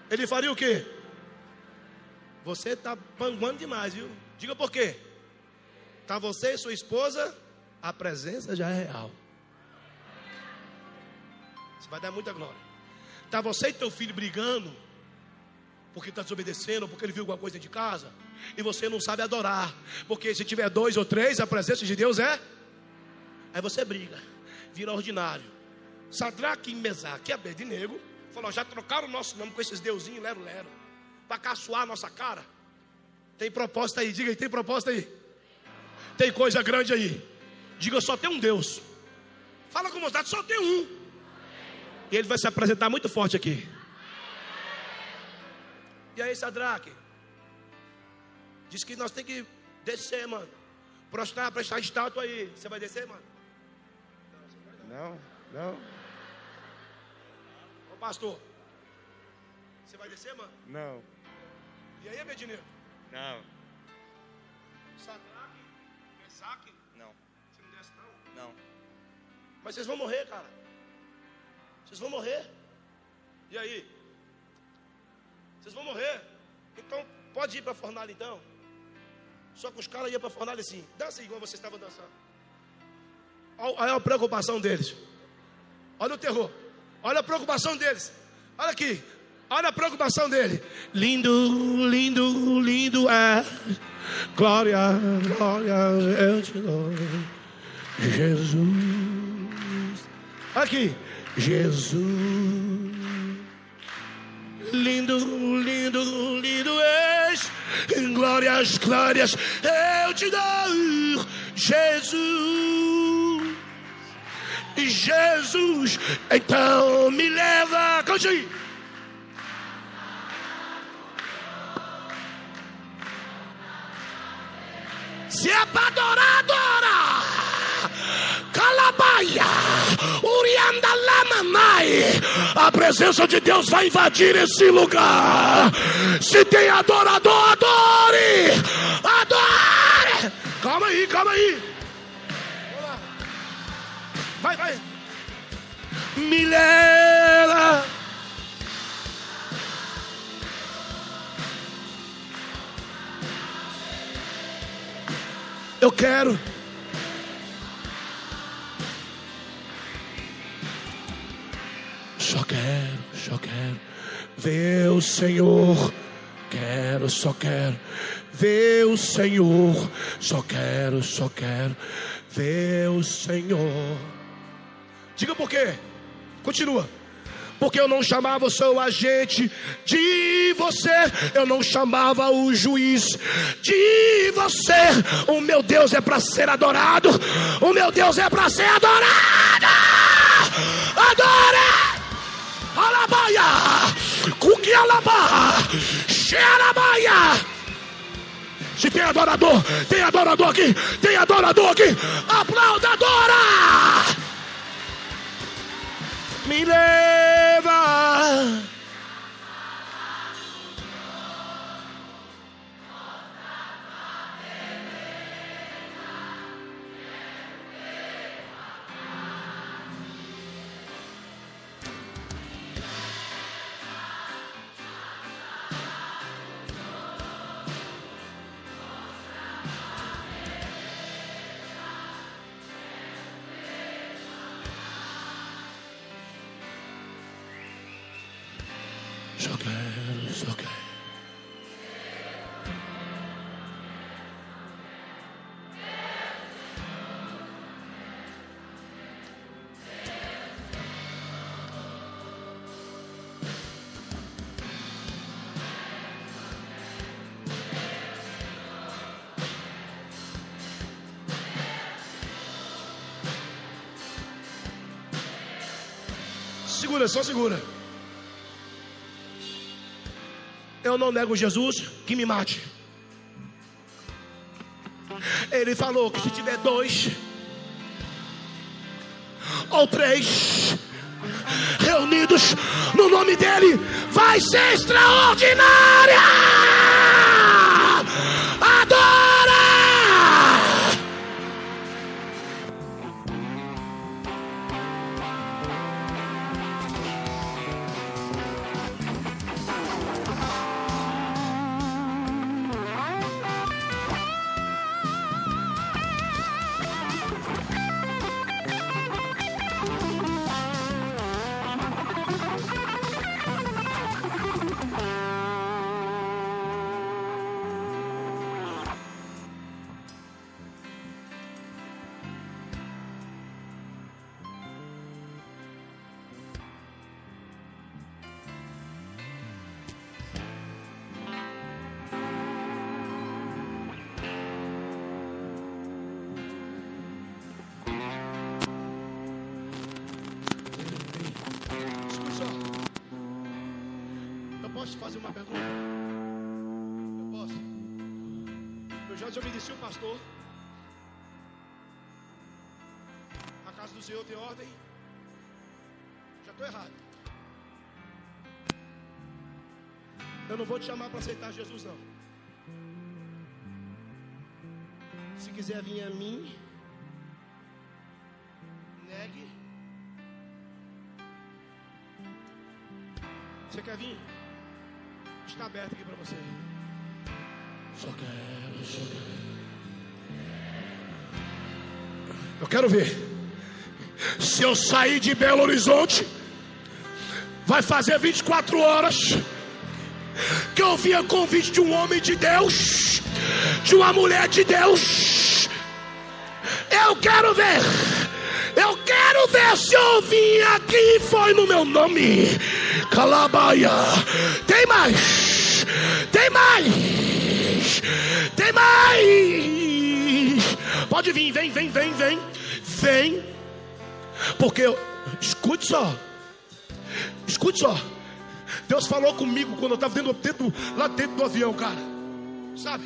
ele faria o quê? Você está panguando demais, viu? Diga por quê? Está você e sua esposa, a presença já é real. Vai dar muita glória. Está você e teu filho brigando, porque está desobedecendo, porque ele viu alguma coisa de casa, e você não sabe adorar, porque se tiver dois ou três, a presença de Deus é. Aí você briga, vira ordinário. Sadraque e Mesaque Abednego falou: já trocaram o nosso nome com esses deusinhos, lero, lero, para caçoar a nossa cara. Tem proposta aí, diga aí, tem proposta aí. Tem coisa grande aí. Diga, só tem um Deus. Fala com vontade, só tem um. E ele vai se apresentar muito forte aqui. E aí, Sadraque? Diz que nós temos que descer, mano. Prostrar, prestar estátua aí. Você vai descer, mano? Não, não, Ô pastor. Você vai descer, mano? não, E aí, Abednego? não, Sadraque? Mesaque? não, Você não desce, não? não. Mas vocês vão morrer, cara. Vocês vão morrer. E aí? Vocês vão morrer. Então, pode ir para a fornalha então. Só que os caras iam para a fornalha assim. Dança igual vocês estavam dançando. Olha a preocupação deles. Olha o terror. Olha a preocupação deles. Olha aqui. Olha a preocupação dele. Lindo, lindo, lindo é. Glória, glória, eu te dou. Jesus. Aqui. Jesus. Lindo, lindo, lindo és. Glórias, glórias, eu te dou. Jesus. Jesus, então me leva. Aí. Se é para adorar, A presença de Deus vai invadir esse lugar. Se tem adorador, adore. Adore. Calma aí, calma aí. Vai, vai. Me leva. Eu quero. Só quero, só quero ver o Senhor. Quero, só quero ver o Senhor. Só quero, só quero ver o Senhor. Diga por quê? Continua. Porque eu não chamava o seu agente de você, eu não chamava o juiz de você. O meu Deus é para ser adorado, o meu Deus é para ser adorado. Adore! Alabaia! Cuque alabá! Xerabaia! Se tem adorador, tem adorador aqui, tem adorador aqui, aplauda, adora! Me leva. Segura, só segura. Eu não nego Jesus, que me mate. Ele falou que se tiver dois ou três reunidos no nome dele, vai ser extraordinária. Chamar para aceitar Jesus, não. Se quiser vir a mim, negue. Você quer vir? Está aberto aqui para você. Só quero, só quero. Eu quero ver. Se eu sair de Belo Horizonte, vai fazer 24 horas que eu vi a convite de um homem de Deus, de uma mulher de Deus. Eu quero ver. Eu quero ver se eu vim aqui foi no meu nome. Calabaia. Tem mais. Tem mais. Tem mais. Pode vir, vem, vem, vem, vem. Vem. Porque escute só. Escute só. Deus falou comigo quando eu estava dentro, dentro, lá dentro do avião, cara. Sabe?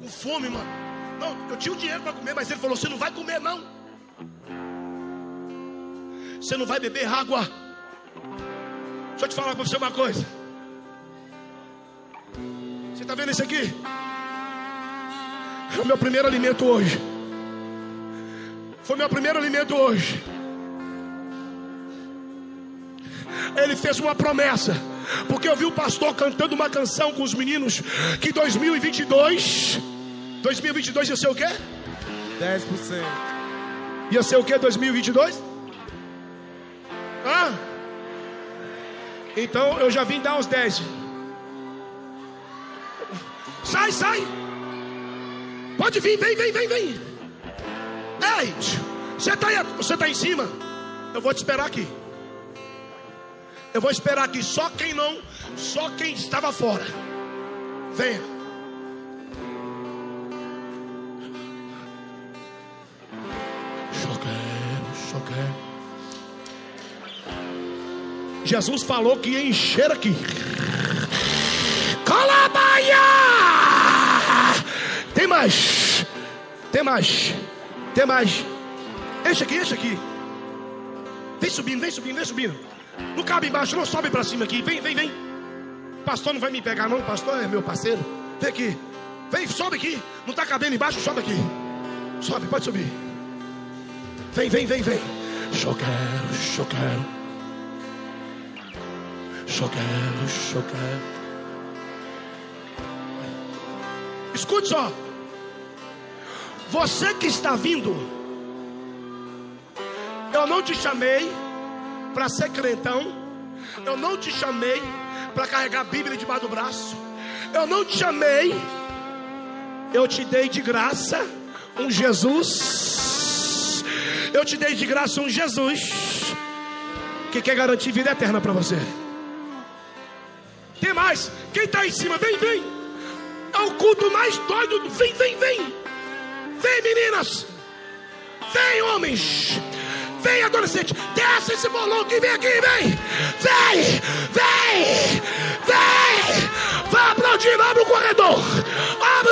Com fome, mano. Não, eu tinha o dinheiro para comer, mas ele falou: você não vai comer, não. Você não vai beber água. Deixa eu te falar para você uma coisa. Você está vendo isso aqui? É o meu primeiro alimento hoje. Foi meu primeiro alimento hoje. Ele fez uma promessa. Porque eu vi o pastor cantando uma canção com os meninos que 2022 2022 ia ser o quê? 10%. Ia ser o quê 2022? Hã? Então eu já vim dar uns 10. Sai, sai. Pode vir, vem, vem, vem, vem. Ei, você está aí, você tá em cima? Eu vou te esperar aqui. Eu vou esperar aqui. Só quem não, só quem estava fora. Venha. Jesus falou que ia encher aqui. Calabaia! Tem mais. Tem mais. Tem mais. Enche aqui, enche aqui. Vem subindo, vem subindo, vem subindo. Não cabe embaixo, não sobe para cima aqui. Vem, vem, vem. Pastor não vai me pegar, não. Pastor é meu parceiro. Vem aqui. Vem, sobe aqui. Não está cabendo embaixo, sobe aqui. Sobe, pode subir. Vem, vem, vem, vem. Só quero, só quero. Escute só. Você que está vindo, eu não te chamei para ser crentão. Eu não te chamei para carregar a Bíblia debaixo do braço. Eu não te chamei. Eu te dei de graça um Jesus. Eu te dei de graça um Jesus que quer garantir vida eterna para você. Tem mais? Quem está em cima? Vem, vem. É o culto mais doido. Vem, vem, vem. Vem, meninas. Vem, homens. Vem, adolescente, desce esse bolão aqui, vem aqui, vem! Vem! Vem! Vem! Vai aplaudir, abre o corredor! Abre